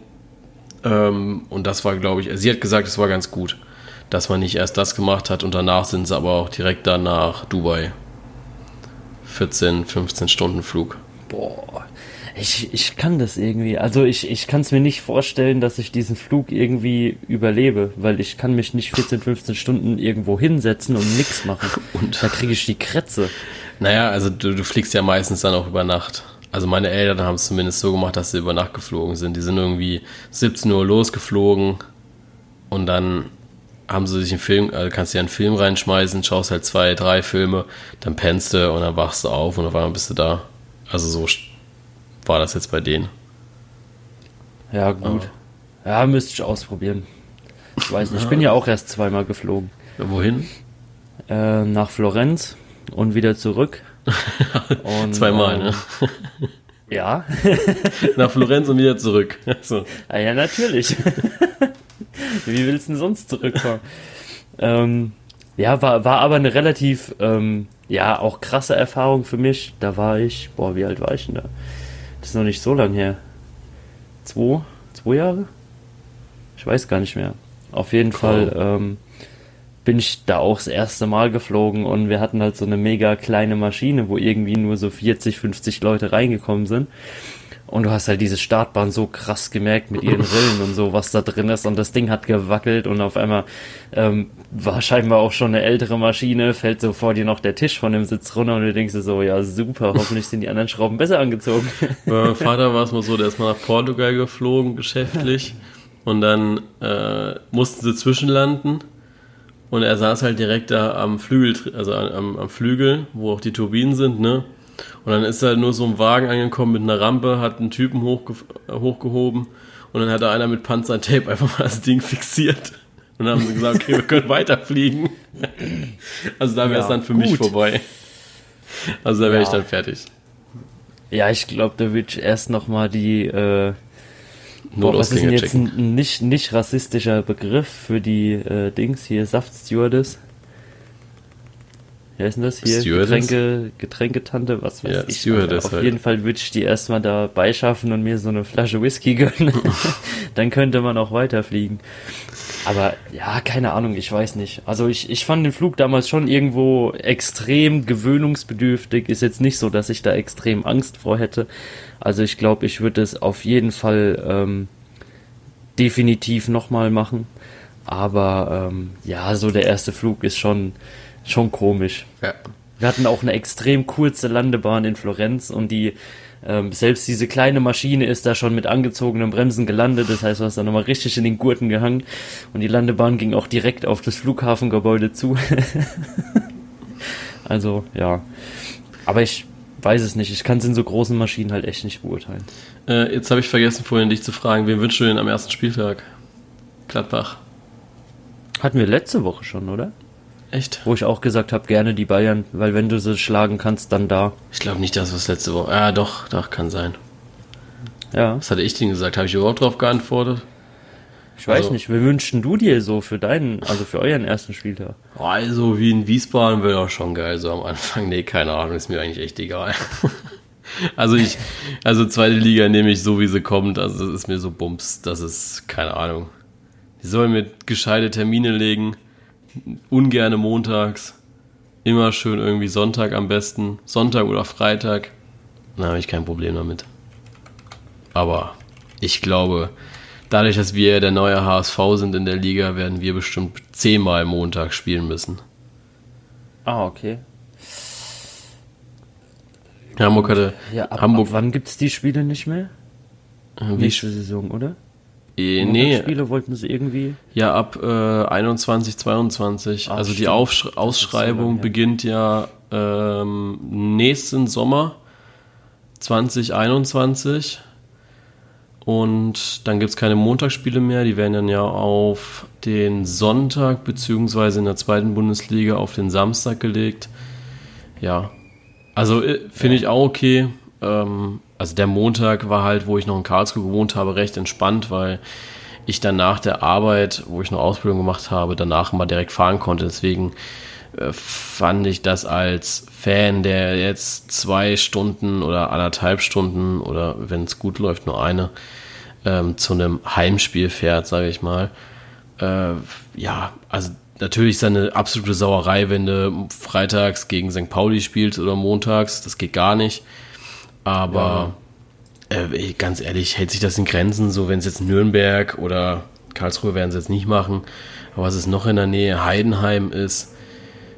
Ähm, und das war, glaube ich, sie hat gesagt, es war ganz gut, dass man nicht erst das gemacht hat und danach sind sie aber auch direkt dann nach Dubai. 14, 15 Stunden Flug. Boah, ich, ich kann das irgendwie. Also ich, ich kann es mir nicht vorstellen, dass ich diesen Flug irgendwie überlebe, weil ich kann mich nicht 14, 15 Stunden irgendwo hinsetzen und nichts machen. Und da kriege ich die Krätze. Naja, also du, du fliegst ja meistens dann auch über Nacht. Also meine Eltern haben es zumindest so gemacht, dass sie über Nacht geflogen sind. Die sind irgendwie 17 Uhr losgeflogen und dann haben sie sich einen Film, also kannst du ja einen Film reinschmeißen, schaust halt zwei, drei Filme, dann pennst du und dann wachst du auf und auf einmal bist du da. Also so war das jetzt bei denen. Ja, gut. Ja, ja müsste ich ausprobieren. Ich weiß nicht, ich bin ja auch erst zweimal geflogen. Ja, wohin? Äh, nach Florenz und wieder zurück. und, Zweimal, ähm, ne? Ja. nach Florenz und wieder zurück. So. Ah, ja, natürlich. Wie willst du denn sonst zurückkommen? ähm, ja, war, war aber eine relativ, ähm, ja, auch krasse Erfahrung für mich. Da war ich, boah, wie alt war ich denn da? Das ist noch nicht so lang her. Zwei? Zwei Jahre? Ich weiß gar nicht mehr. Auf jeden cool. Fall ähm, bin ich da auch das erste Mal geflogen und wir hatten halt so eine mega kleine Maschine, wo irgendwie nur so 40, 50 Leute reingekommen sind. Und du hast halt diese Startbahn so krass gemerkt mit ihren Rillen und so, was da drin ist. Und das Ding hat gewackelt und auf einmal ähm, war scheinbar auch schon eine ältere Maschine, fällt so vor dir noch der Tisch von dem Sitz runter und du denkst dir so, ja super, hoffentlich sind die anderen Schrauben besser angezogen. Bei meinem Vater war es mal so, der ist mal nach Portugal geflogen, geschäftlich. Und dann äh, mussten sie zwischenlanden. Und er saß halt direkt da am Flügel, also am, am Flügel, wo auch die Turbinen sind, ne? Und dann ist da nur so ein Wagen angekommen mit einer Rampe, hat einen Typen hochge hochgehoben und dann hat da einer mit Panzertape einfach mal das Ding fixiert. Und dann haben sie gesagt, okay, wir können weiterfliegen. Also da wäre es ja, dann für gut. mich vorbei. Also da wäre ja. ich dann fertig. Ja, ich glaube, da würde ich erst nochmal die, äh, boah, was ist denn jetzt ein nicht, nicht rassistischer Begriff für die äh, Dings hier, Saftstewardess? Wie heißt denn das hier? Stewardess? Getränke, Getränketante, was weiß ja, ich. Stewardess Auf halt. jeden Fall würde ich die erstmal da beischaffen und mir so eine Flasche Whisky gönnen. Dann könnte man auch weiterfliegen. Aber ja, keine Ahnung, ich weiß nicht. Also ich, ich fand den Flug damals schon irgendwo extrem gewöhnungsbedürftig. Ist jetzt nicht so, dass ich da extrem Angst vor hätte. Also ich glaube, ich würde es auf jeden Fall ähm, definitiv nochmal machen. Aber ähm, ja, so der erste Flug ist schon schon komisch. Ja. Wir hatten auch eine extrem kurze Landebahn in Florenz und die ähm, selbst diese kleine Maschine ist da schon mit angezogenen Bremsen gelandet. Das heißt, du hast da nochmal richtig in den Gurten gehangen und die Landebahn ging auch direkt auf das Flughafengebäude zu. also ja, aber ich weiß es nicht. Ich kann es in so großen Maschinen halt echt nicht beurteilen. Äh, jetzt habe ich vergessen vorhin dich zu fragen, wen wünschst du denn am ersten Spieltag? Gladbach. Hatten wir letzte Woche schon, oder? Echt? Wo ich auch gesagt habe, gerne die Bayern, weil wenn du sie schlagen kannst, dann da. Ich glaube nicht, dass was letzte Woche. Ja, doch, doch, kann sein. Ja. Was hatte ich denn gesagt? Habe ich überhaupt darauf geantwortet? Ich weiß also, nicht, wie wünschen du dir so für deinen, also für euren ersten Spieltag? Also wie in Wiesbaden wäre auch schon geil, so am Anfang. Nee, keine Ahnung, ist mir eigentlich echt egal. also ich, also zweite Liga nehme ich so, wie sie kommt. Also das ist mir so Bums, das ist, keine Ahnung. Die sollen mir gescheite Termine legen, ungerne montags. Immer schön irgendwie Sonntag am besten. Sonntag oder Freitag. Da habe ich kein Problem damit. Aber ich glaube, dadurch, dass wir der neue HSV sind in der Liga, werden wir bestimmt zehnmal Montag spielen müssen. Ah, okay. Hamburg hatte. Ja, ab, Hamburg, ab wann gibt es die Spiele nicht mehr? Wie? Nächste Saison, oder? Äh, nee. Spiele wollten sie irgendwie? Ja, ab äh, 21, 22. Ach, also stimmt. die Aufsch Ausschreibung beginnt ja ähm, nächsten Sommer 2021. Und dann gibt es keine Montagsspiele mehr. Die werden dann ja auf den Sonntag beziehungsweise in der zweiten Bundesliga auf den Samstag gelegt. Ja, also äh, finde ja. ich auch okay. Ähm, also der Montag war halt, wo ich noch in Karlsruhe gewohnt habe, recht entspannt, weil ich dann nach der Arbeit, wo ich noch Ausbildung gemacht habe, danach mal direkt fahren konnte. Deswegen äh, fand ich das als Fan, der jetzt zwei Stunden oder anderthalb Stunden oder wenn es gut läuft, nur eine, ähm, zu einem Heimspiel fährt, sage ich mal. Äh, ja, also natürlich ist eine absolute Sauerei, wenn du freitags gegen St. Pauli spielst oder montags. Das geht gar nicht. Aber ja. äh, ganz ehrlich, hält sich das in Grenzen, so wenn es jetzt Nürnberg oder Karlsruhe werden sie jetzt nicht machen. Aber was ist noch in der Nähe? Heidenheim ist.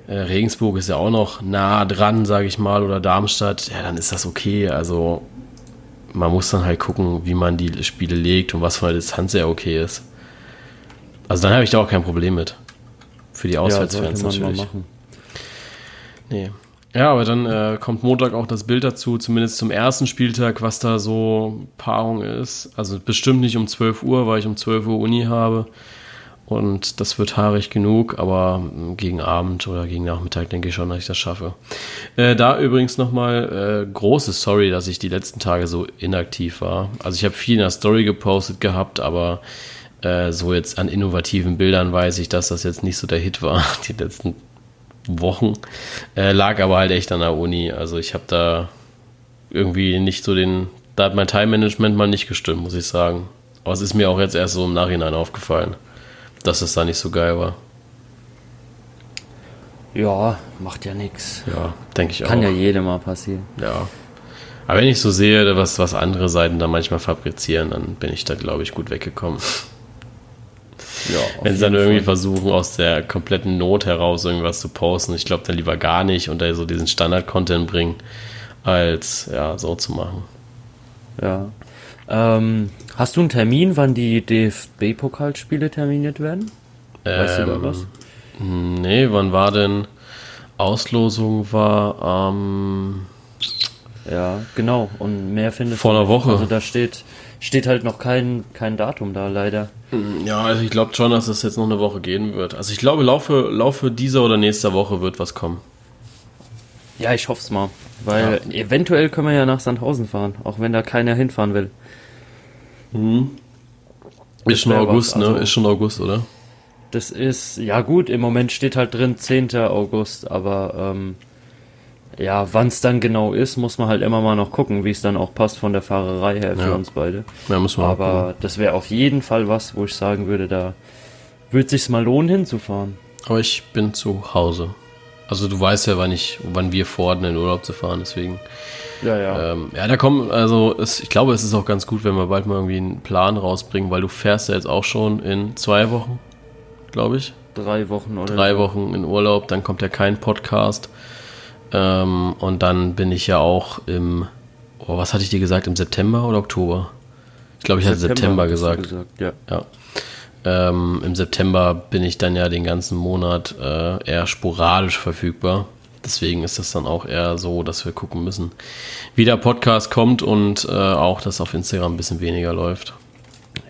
Äh, Regensburg ist ja auch noch nah dran, sage ich mal, oder Darmstadt. Ja, dann ist das okay. Also man muss dann halt gucken, wie man die Spiele legt und was von der Distanz ja okay ist. Also dann habe ich da auch kein Problem mit. Für die Auswärtsfans ja, natürlich. Nee. Ja, aber dann äh, kommt Montag auch das Bild dazu, zumindest zum ersten Spieltag, was da so Paarung ist. Also bestimmt nicht um 12 Uhr, weil ich um 12 Uhr Uni habe. Und das wird haarig genug, aber gegen Abend oder gegen Nachmittag denke ich schon, dass ich das schaffe. Äh, da übrigens nochmal äh, große Sorry, dass ich die letzten Tage so inaktiv war. Also ich habe viel in der Story gepostet gehabt, aber äh, so jetzt an innovativen Bildern weiß ich, dass das jetzt nicht so der Hit war, die letzten Wochen. Äh, lag aber halt echt an der Uni. Also ich habe da irgendwie nicht so den, da hat mein Time-Management mal nicht gestimmt, muss ich sagen. Aber es ist mir auch jetzt erst so im Nachhinein aufgefallen dass es da nicht so geil war. Ja, macht ja nichts. Ja, denke ich Kann auch. Kann ja jedem mal passieren. Ja. Aber wenn ich so sehe, was, was andere Seiten da manchmal fabrizieren, dann bin ich da, glaube ich, gut weggekommen. Ja, wenn sie dann irgendwie Fall. versuchen, aus der kompletten Not heraus irgendwas zu posten, ich glaube dann lieber gar nicht und da so diesen Standard-Content bringen, als ja, so zu machen. Ja. Ähm, hast du einen Termin, wann die DFB-Pokalspiele terminiert werden? Weißt ähm, du da ähm, was? Nee, wann war denn Auslosung war am ähm, Ja, genau. Und mehr findest Vor einer Woche. Also da steht, steht halt noch kein, kein Datum da, leider. Hm, ja, also ich glaube schon, dass es jetzt noch eine Woche gehen wird. Also ich glaube, Laufe, Laufe dieser oder nächster Woche wird was kommen. Ja, ich hoffe es mal. Weil ja. eventuell können wir ja nach Sandhausen fahren, auch wenn da keiner hinfahren will. Mhm. Ist schon August, was, ne? also, ne? Ist schon August, oder? Das ist, ja gut, im Moment steht halt drin 10. August, aber ähm, ja, wann es dann genau ist, muss man halt immer mal noch gucken, wie es dann auch passt von der Fahrerei her für ja. uns beide. Ja, muss man Aber gucken. das wäre auf jeden Fall was, wo ich sagen würde, da würde sich mal lohnen hinzufahren. Aber ich bin zu Hause. Also du weißt ja, wann ich, wann wir vorhatten, in Urlaub zu fahren, deswegen. Ja, ja. Ähm, ja, da kommen, also es, ich glaube, es ist auch ganz gut, wenn wir bald mal irgendwie einen Plan rausbringen, weil du fährst ja jetzt auch schon in zwei Wochen, glaube ich. Drei Wochen oder? Drei Wochen in Urlaub, dann kommt ja kein Podcast. Ähm, und dann bin ich ja auch im, oh, was hatte ich dir gesagt, im September oder Oktober? Ich glaube, ich hatte September, September gesagt. gesagt. Ja. ja. Ähm, Im September bin ich dann ja den ganzen Monat äh, eher sporadisch verfügbar. Deswegen ist es dann auch eher so, dass wir gucken müssen, wie der Podcast kommt und äh, auch, dass auf Instagram ein bisschen weniger läuft.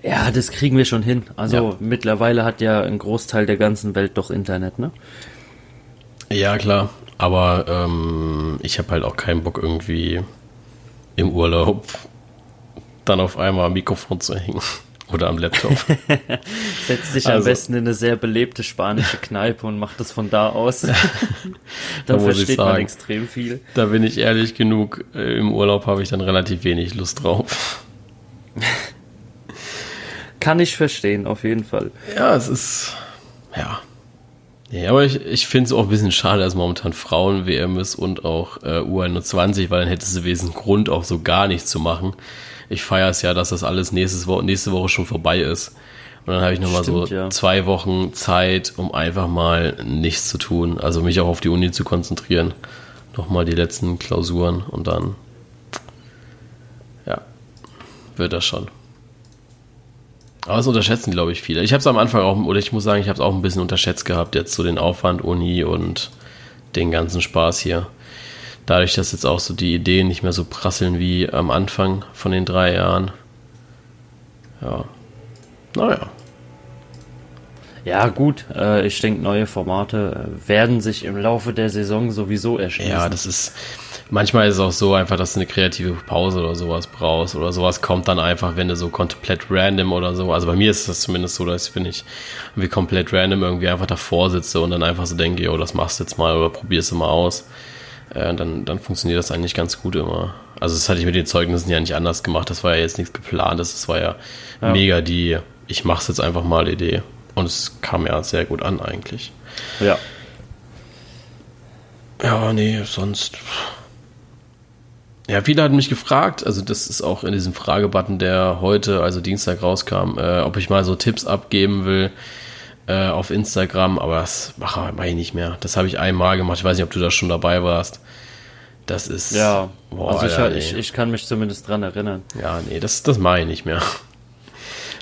Ja, das kriegen wir schon hin. Also ja. mittlerweile hat ja ein Großteil der ganzen Welt doch Internet, ne? Ja, klar. Aber ähm, ich habe halt auch keinen Bock irgendwie im Urlaub dann auf einmal am Mikrofon zu hängen. Oder am Laptop. Setzt dich also, am besten in eine sehr belebte spanische Kneipe und macht es von da aus. Da versteht sagen, man extrem viel. Da bin ich ehrlich genug, äh, im Urlaub habe ich dann relativ wenig Lust drauf. Kann ich verstehen, auf jeden Fall. Ja, es ist, ja. Nee, aber ich, ich finde es auch ein bisschen schade, dass momentan Frauen-WM ist und auch äh, U21, weil dann hätte es wesentlich Grund, auch so gar nichts zu machen. Ich feiere es ja, dass das alles nächstes Wo nächste Woche schon vorbei ist. Und dann habe ich nochmal so ja. zwei Wochen Zeit, um einfach mal nichts zu tun. Also mich auch auf die Uni zu konzentrieren. Nochmal die letzten Klausuren und dann, ja, wird das schon. Aber das unterschätzen, glaube ich, viele. Ich habe es am Anfang auch, oder ich muss sagen, ich habe es auch ein bisschen unterschätzt gehabt, jetzt so den Aufwand Uni und den ganzen Spaß hier. Dadurch, dass jetzt auch so die Ideen nicht mehr so prasseln wie am Anfang von den drei Jahren. Ja. Naja. Ja, gut. Äh, ich denke, neue Formate werden sich im Laufe der Saison sowieso erschließen. Ja, das ist Manchmal ist es auch so einfach, dass du eine kreative Pause oder sowas brauchst oder sowas kommt dann einfach, wenn du so komplett random oder so. Also bei mir ist das zumindest so, dass wenn ich irgendwie komplett random irgendwie einfach davor sitze und dann einfach so denke, yo, das machst du jetzt mal oder probierst du mal aus. Äh, dann, dann funktioniert das eigentlich ganz gut immer. Also das hatte ich mit den Zeugnissen ja nicht anders gemacht. Das war ja jetzt nichts geplantes. Das war ja, ja. mega die, ich mach's jetzt einfach mal Idee. Und es kam ja sehr gut an eigentlich. Ja. Ja, nee, sonst ja, viele hatten mich gefragt, also das ist auch in diesem Fragebutton, der heute, also Dienstag rauskam, äh, ob ich mal so Tipps abgeben will äh, auf Instagram, aber das mache mach ich nicht mehr. Das habe ich einmal gemacht. Ich weiß nicht, ob du da schon dabei warst. Das ist. Ja, boah, also ich, Alter, ich, ich, kann mich zumindest dran erinnern. Ja, nee, das, das mache ich nicht mehr.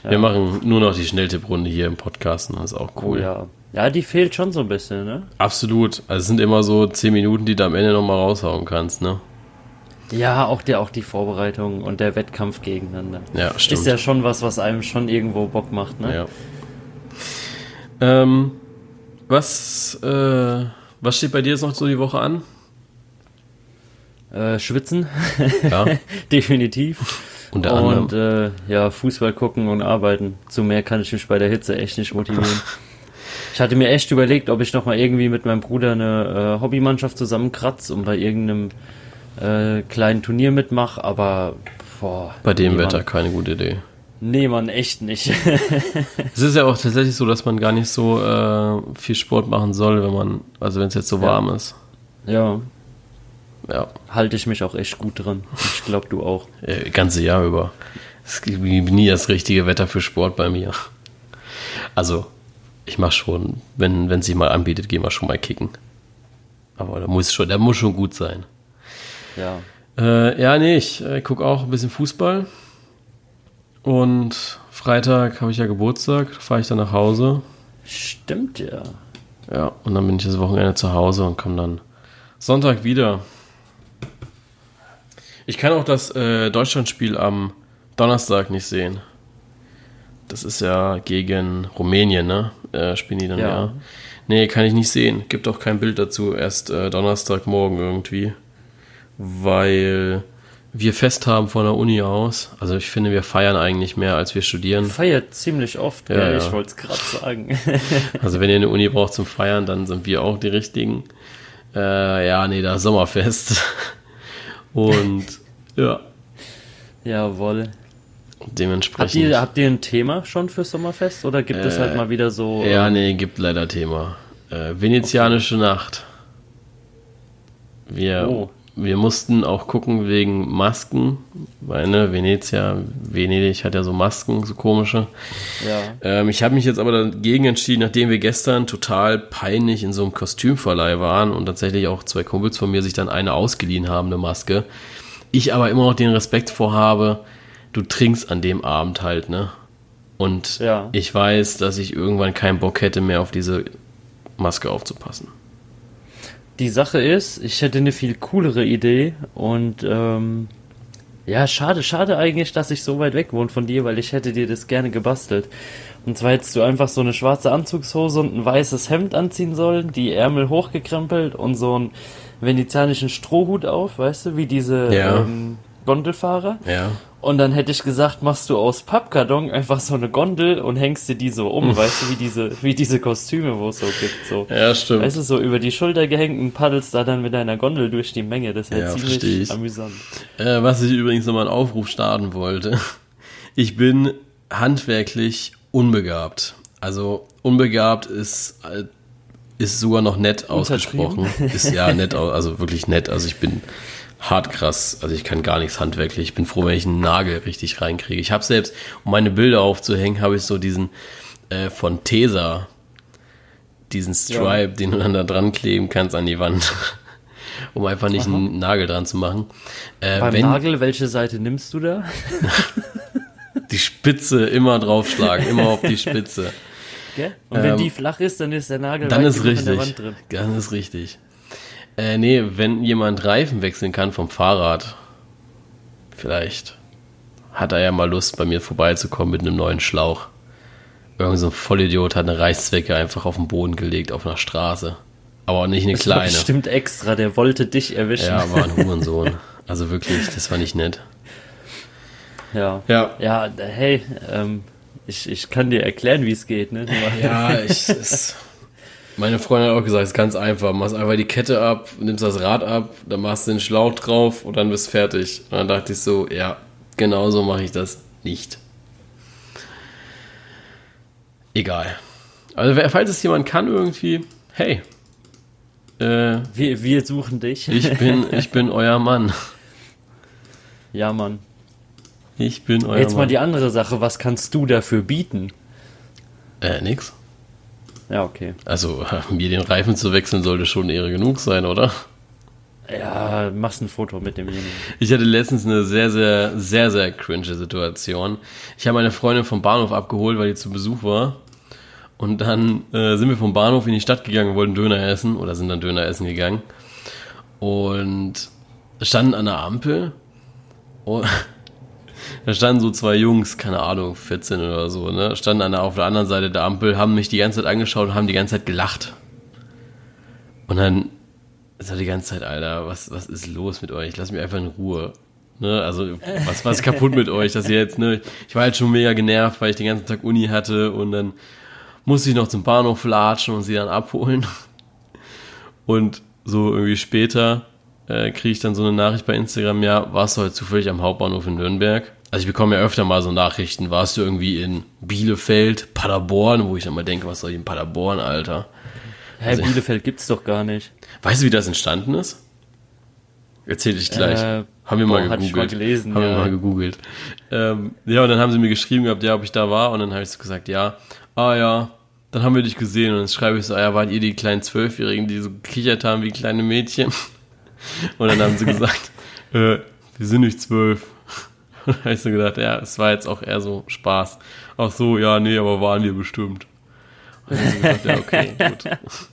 Ja. Wir machen nur noch die Schnelltipprunde hier im Podcast das ist auch cool. Oh, ja. ja, die fehlt schon so ein bisschen, ne? Absolut. Also es sind immer so zehn Minuten, die du am Ende nochmal raushauen kannst, ne? Ja, auch, der, auch die Vorbereitung und der Wettkampf gegeneinander. Ja, stimmt. Ist ja schon was, was einem schon irgendwo Bock macht, ne? Ja. Ähm, was, äh, was steht bei dir jetzt noch so die Woche an? Äh, schwitzen. Ja. Definitiv. Unter anderem. Und äh, ja, Fußball gucken und arbeiten. Zu mehr kann ich mich bei der Hitze echt nicht motivieren. ich hatte mir echt überlegt, ob ich noch mal irgendwie mit meinem Bruder eine äh, Hobbymannschaft zusammenkratze, um bei irgendeinem äh, kleinen Turnier mitmache, aber boah, bei dem nee, Wetter keine gute Idee. Nee, man, echt nicht. es ist ja auch tatsächlich so, dass man gar nicht so äh, viel Sport machen soll, wenn man, also wenn es jetzt so warm ist. Ja. Ja. Halte ich mich auch echt gut dran. Ich glaube, du auch. Ja, ganze Jahr über. Es gibt nie das richtige Wetter für Sport bei mir. Also, ich mache schon, wenn es sich mal anbietet, gehen wir schon mal kicken. Aber da muss schon, der muss schon gut sein. Ja. Äh, ja, nee, ich äh, gucke auch ein bisschen Fußball. Und Freitag habe ich ja Geburtstag, fahre ich dann nach Hause. Stimmt ja. Ja, und dann bin ich das Wochenende zu Hause und komme dann Sonntag wieder. Ich kann auch das äh, Deutschlandspiel am Donnerstag nicht sehen. Das ist ja gegen Rumänien, ne? Äh, spielen die dann ja. ja. Nee, kann ich nicht sehen. Gibt auch kein Bild dazu. Erst äh, Donnerstagmorgen irgendwie weil wir Fest haben von der Uni aus. Also ich finde, wir feiern eigentlich mehr, als wir studieren. Feiert ziemlich oft, ja, ja. ich wollte es gerade sagen. also wenn ihr eine Uni braucht zum Feiern, dann sind wir auch die richtigen. Äh, ja, nee, da Sommerfest. Und ja. Jawohl. Dementsprechend. Habt ihr, habt ihr ein Thema schon für Sommerfest oder gibt äh, es halt mal wieder so. Ja, nee, gibt leider Thema. Äh, Venezianische okay. Nacht. Wir oh wir mussten auch gucken wegen Masken, weil ne, Venezia, Venedig hat ja so Masken, so komische. Ja. Ähm, ich habe mich jetzt aber dagegen entschieden, nachdem wir gestern total peinlich in so einem Kostümverleih waren und tatsächlich auch zwei Kumpels von mir sich dann eine ausgeliehen haben, eine Maske. Ich aber immer noch den Respekt vorhabe, du trinkst an dem Abend halt, ne? Und ja. ich weiß, dass ich irgendwann keinen Bock hätte mehr auf diese Maske aufzupassen. Die Sache ist, ich hätte eine viel coolere Idee und ähm, ja, schade, schade eigentlich, dass ich so weit weg wohne von dir, weil ich hätte dir das gerne gebastelt. Und zwar hättest du einfach so eine schwarze Anzugshose und ein weißes Hemd anziehen sollen, die Ärmel hochgekrempelt und so einen venezianischen Strohhut auf, weißt du, wie diese ja. ähm, Gondelfahrer. Ja. Und dann hätte ich gesagt, machst du aus Pappkarton einfach so eine Gondel und hängst dir die so um, weißt du, wie diese, wie diese Kostüme, wo es so gibt, so. Ja, stimmt. Weißt du, so über die Schulter gehängt und paddelst da dann mit deiner Gondel durch die Menge. Das wäre Ja, ziemlich amüsant. Äh, was ich übrigens nochmal einen Aufruf starten wollte. Ich bin handwerklich unbegabt. Also unbegabt ist, äh, ist sogar noch nett ausgesprochen. Ist ja nett, also wirklich nett. Also ich bin hart krass. Also ich kann gar nichts handwerklich. Ich bin froh, wenn ich einen Nagel richtig reinkriege. Ich habe selbst, um meine Bilder aufzuhängen, habe ich so diesen äh, von Tesa, diesen Stripe, den du dann da dran kleben kannst an die Wand. um einfach nicht einen Nagel dran zu machen. Äh, Beim wenn Nagel, welche Seite nimmst du da? die Spitze immer draufschlagen, immer auf die Spitze. Gell? Und wenn Ähm, die flach ist, dann ist der Nagel Dann ist genug in der richtig. Wand drin. Dann ist richtig. Äh, nee, wenn jemand Reifen wechseln kann vom Fahrrad, vielleicht hat er ja mal Lust, bei mir vorbeizukommen mit einem neuen Schlauch. Irgend so ein Vollidiot hat eine Reißzwecke einfach auf den Boden gelegt, auf einer Straße. Aber auch nicht eine Das war kleine. bestimmt extra, der wollte dich erwischen. Ja, war ein Hurensohn. Also wirklich, das war nicht nett. Ja, Ja. ja hey, ähm, ich, ich kann dir erklären, wie es geht. Ne? Ja, ich. Es, meine Freundin hat auch gesagt, es ist ganz einfach. Machst einfach die Kette ab, nimmst das Rad ab, dann machst du den Schlauch drauf und dann bist du fertig. Und dann dachte ich so, ja, genau so mache ich das nicht. Egal. Also, falls es jemand kann, irgendwie, hey, äh, Wir, wir suchen dich. ich bin, ich bin euer Mann. Ja, Mann. Ich bin euer Jetzt mal Mann. die andere Sache, was kannst du dafür bieten? äh, nix. Ja, okay. Also, mir den Reifen zu wechseln sollte schon Ehre genug sein, oder? Ja, machst ein Foto mit demjenigen. Ich hatte letztens eine sehr, sehr, sehr, sehr cringe Situation. Ich habe meine Freundin vom Bahnhof abgeholt, weil die zu Besuch war. Und dann äh, sind wir vom Bahnhof in die Stadt gegangen, wollten Döner essen oder sind dann Döner essen gegangen. Und standen an der Ampel. Und da standen so zwei Jungs, keine Ahnung, 14 oder so, ne? Standen an der, auf der anderen Seite der Ampel, haben mich die ganze Zeit angeschaut und haben die ganze Zeit gelacht. Und dann so die ganze Zeit, Alter, was, was ist los mit euch? Lass mich einfach in Ruhe. Ne, also, was, was ist kaputt mit euch, dass ihr jetzt, ne, ich war halt schon mega genervt, weil ich den ganzen Tag Uni hatte und dann musste ich noch zum Bahnhof latschen und sie dann abholen. Und so irgendwie später äh, kriege ich dann so eine Nachricht bei Instagram, ja, warst du heute zufällig am Hauptbahnhof in Nürnberg? Also ich bekomme ja öfter mal so Nachrichten, warst du irgendwie in Bielefeld, Paderborn, wo ich dann mal denke, was soll ich in Paderborn, Alter? Hä, Also- Bielefeld gibt's doch gar nicht. Weißt du, wie das entstanden ist? Erzähl ich gleich. Äh, haben wir boah, mal gegoogelt. mal gelesen, haben ja. wir mal gegoogelt. Ähm, ja, und dann haben sie mir geschrieben gehabt, ja, ob ich da war. Und dann habe ich so gesagt, ja. Ah ja, dann haben wir dich gesehen. Und dann schreibe ich so, ah, ja, wart ihr die kleinen Zwölfjährigen, die so gekichert haben wie kleine Mädchen? Und dann haben sie gesagt, äh, wir sind nicht zwölf. Und habe ich so gedacht, ja, es war jetzt auch eher so Spaß. Ach so, ja, nee, aber waren wir bestimmt. Und dann sie gesagt, ja, okay, gut.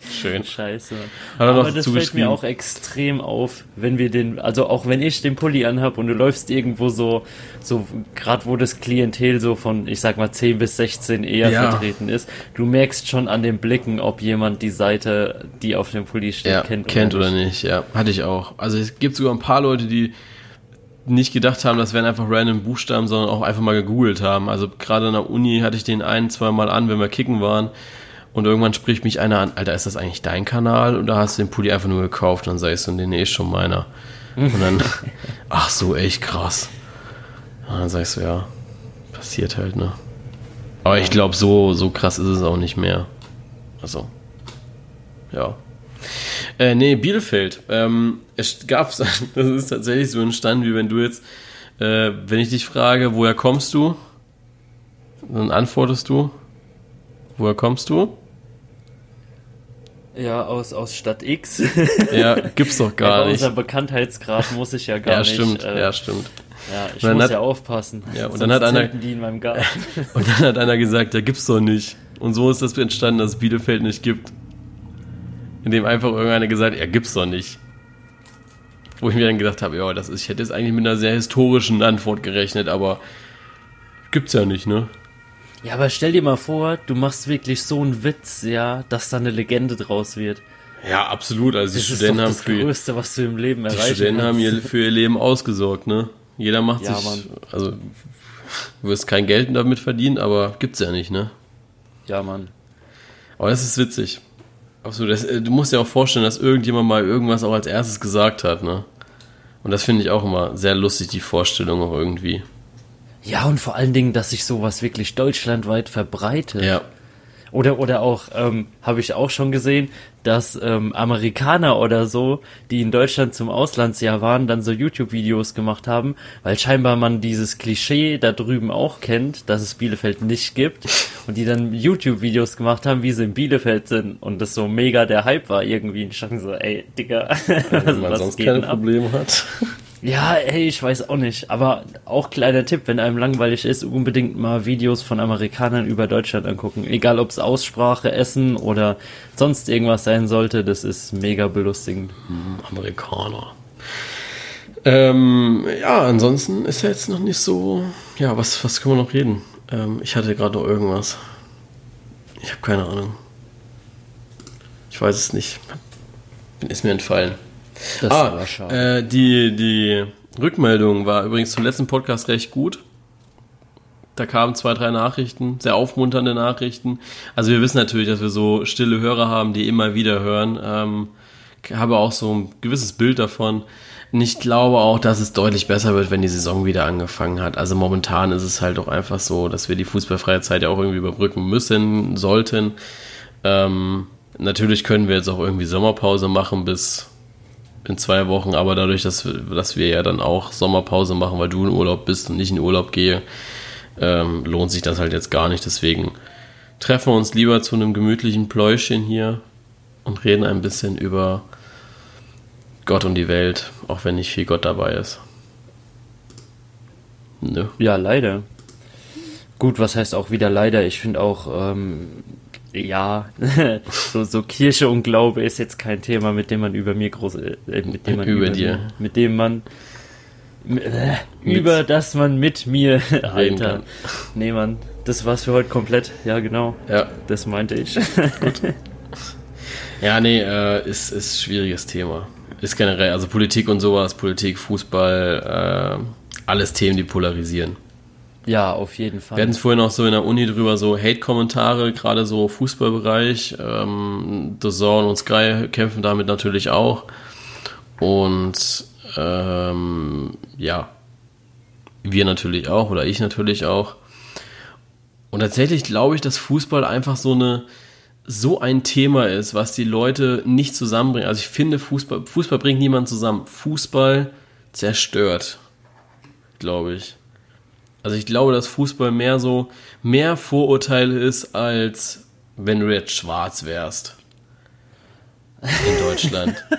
Schön. Scheiße. Er Aber das fällt mir auch extrem auf, wenn wir den, also auch wenn ich den Pulli anhab und du läufst irgendwo so, so gerade wo das Klientel so von, ich sag mal 10 bis 16 eher Ja. vertreten ist, du merkst schon an den Blicken, ob jemand die Seite, die auf dem Pulli steht, ja, kennt, kennt oder nicht. nicht. Ja, hatte ich auch. Also es gibt sogar ein paar Leute, die nicht gedacht haben, das wären einfach random Buchstaben, sondern auch einfach mal gegoogelt haben. Also gerade an der Uni hatte ich den ein, zwei Mal an, wenn wir kicken waren. Und irgendwann spricht mich einer an, Alter, ist das eigentlich dein Kanal? Oder hast du den Pulli einfach nur gekauft? Und dann sagst du, nee, nee, ist schon meiner. Und dann, ach so, echt krass. Und dann sagst du, ja, passiert halt, ne? Aber ich glaube, so, so krass ist es auch nicht mehr. Also, ja. Äh, nee, Bielefeld. Ähm, es gab, das ist tatsächlich so entstanden, wie wenn du jetzt, äh, wenn ich dich frage, woher kommst du? Dann antwortest du, woher kommst du? Ja, aus, aus Stadt X. Ja, gibt's doch ja, gar bei nicht. unserem Bekanntheitsgrad muss ich ja gar Ja, nicht. stimmt, äh, ja, stimmt. ja, ich muss hat- ja aufpassen. Ja, und dann hat einer- die in meinem Garten. Und dann hat einer gesagt, ja, gibt's doch nicht. Und so ist das entstanden, dass es Bielefeld nicht gibt. Indem einfach irgendeiner gesagt hat, ja, gibt's doch nicht. Wo ich mir dann gedacht habe, ja, das ist, ich hätte jetzt eigentlich mit einer sehr historischen Antwort gerechnet, aber gibt's ja nicht, ne? Ja, aber stell dir mal vor, du machst wirklich so einen Witz, ja, dass da eine Legende draus wird. Ja, absolut. Also die Das ist Studenten haben das für Größte, was du im Leben die erreichen Studenten haben kannst. ihr, für ihr Leben ausgesorgt, ne? Jeder macht Ja, sich, Mann. also du wirst kein Geld damit verdienen, aber gibt's ja nicht, ne? Ja, Mann. Aber das ist witzig. Absolut. Das, äh, du musst dir auch vorstellen, dass irgendjemand mal irgendwas auch als erstes gesagt hat, ne? Und das finde ich auch immer sehr lustig, die Vorstellung auch irgendwie. Ja, und vor allen Dingen, dass sich sowas wirklich deutschlandweit verbreitet. Ja. Oder, oder auch, ähm, habe ich auch schon gesehen, dass ähm, Amerikaner oder so, die in Deutschland zum Auslandsjahr waren, dann so YouTube-Videos gemacht haben, weil scheinbar man dieses Klischee da drüben auch kennt, dass es Bielefeld nicht gibt. Und die dann YouTube-Videos gemacht haben, wie sie in Bielefeld sind. Und das so mega der Hype war irgendwie. Und ich dachte so, ey, Digga, Wenn also, man was sonst geht keine ab? Probleme hat. Ja, ey, ich weiß auch nicht. Aber auch kleiner Tipp, wenn einem langweilig ist, unbedingt mal Videos von Amerikanern über Deutschland angucken. Egal ob es Aussprache, Essen oder sonst irgendwas sein sollte, das ist mega belustigend. Amerikaner. Ähm, ja, ansonsten ist ja jetzt noch nicht so. Ja, was, was können wir noch reden? Ähm, ich hatte gerade noch irgendwas. Ich habe keine Ahnung. Ich weiß es nicht. Ist mir entfallen. Das ah, war schade. äh, die, die Rückmeldung war übrigens zum letzten Podcast recht gut. Da kamen zwei, drei Nachrichten, sehr aufmunternde Nachrichten. Also wir wissen natürlich, dass wir so stille Hörer haben, die immer wieder hören. Ähm, habe auch so ein gewisses Bild davon. Und ich glaube auch, dass es deutlich besser wird, wenn die Saison wieder angefangen hat. Also momentan ist es halt auch einfach so, dass wir die fußballfreie Zeit ja auch irgendwie überbrücken müssen, sollten. Ähm, natürlich können wir jetzt auch irgendwie Sommerpause machen bis in zwei Wochen, aber dadurch, dass dass wir ja dann auch Sommerpause machen, weil du in Urlaub bist und ich in Urlaub gehe, ähm, lohnt sich das halt jetzt gar nicht. Deswegen treffen wir uns lieber zu einem gemütlichen Pläuschen hier und reden ein bisschen über Gott und die Welt, auch wenn nicht viel Gott dabei ist. Nö. Ja, leider. Gut, was heißt auch wieder leider? Ich finde auch, ähm, ja, so, so Kirche und Glaube ist jetzt kein Thema, mit dem man über mir groß, äh, mit dem man Über dir. Mir, mit dem man äh, über das man mit mir Alter. Nee, Mann, das war's für heute komplett. Ja, genau. Ja, Das meinte ich. ja nee, äh, ist, ist schwieriges Thema. Ist generell, also Politik und sowas, Politik, Fußball, äh, alles Themen, die polarisieren. Ja, auf jeden Fall. Wir hatten es vorhin auch so in der Uni drüber, so Hate-Kommentare, gerade so Fußballbereich. Ähm, The Zone und Sky kämpfen damit natürlich auch. Und ähm, ja, wir natürlich auch oder ich natürlich auch. Und tatsächlich glaube ich, dass Fußball einfach so eine so ein Thema ist, was die Leute nicht zusammenbringt. Also ich finde, Fußball, Fußball bringt niemanden zusammen. Fußball zerstört, glaube ich. Also ich glaube, dass Fußball mehr so, mehr Vorurteile ist, als wenn du jetzt schwarz wärst. In Deutschland.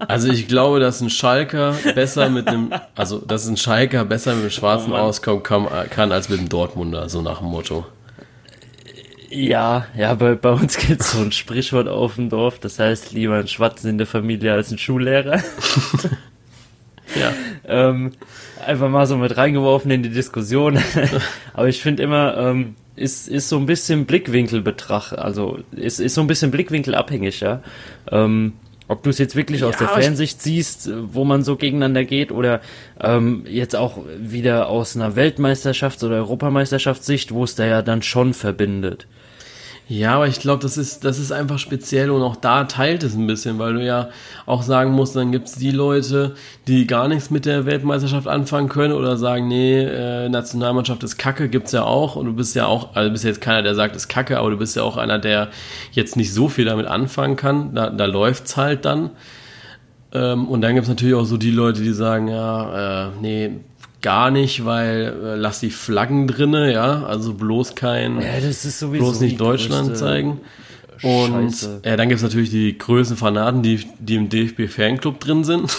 Also ich glaube, dass ein Schalker besser mit einem, also dass ein Schalker besser mit dem Schwarzen Oh auskommen kann, kann als mit dem Dortmunder, so nach dem Motto. Ja, ja, bei, bei uns gibt's so ein Sprichwort auf dem Dorf, das heißt lieber ein Schwatzen in der Familie als ein Schullehrer. Ja. ähm, einfach mal so mit reingeworfen in die Diskussion. Aber ich finde immer, ähm, ist, ist so ein bisschen Blickwinkel betracht, also ist, ist so ein bisschen Blickwinkel abhängig, ja. Ähm, ob du es jetzt wirklich aus Ja, der ich- Fernsicht siehst, wo man so gegeneinander geht, oder ähm, jetzt auch wieder aus einer Weltmeisterschafts- oder Europameisterschaftssicht, wo es da ja dann schon verbindet. Ja, aber ich glaube, das ist, das ist einfach speziell und auch da teilt es ein bisschen, weil du ja auch sagen musst, dann gibt's die Leute, die gar nichts mit der Weltmeisterschaft anfangen können oder sagen, nee, äh, Nationalmannschaft ist Kacke, gibt's ja auch und du bist ja auch, also bist jetzt keiner, der sagt, ist Kacke, aber du bist ja auch einer, der jetzt nicht so viel damit anfangen kann, da, da läuft's halt dann. Ähm, und dann gibt's natürlich auch so die Leute, die sagen, ja, äh, nee, gar nicht, weil äh, lass die Flaggen drinne, ja, also bloß kein Ja, das ist sowieso bloß nicht Deutschland zeigen. Und Scheiße. ja, dann gibt es natürlich die größten Fanaten, die, die im DFB-Fanclub drin sind.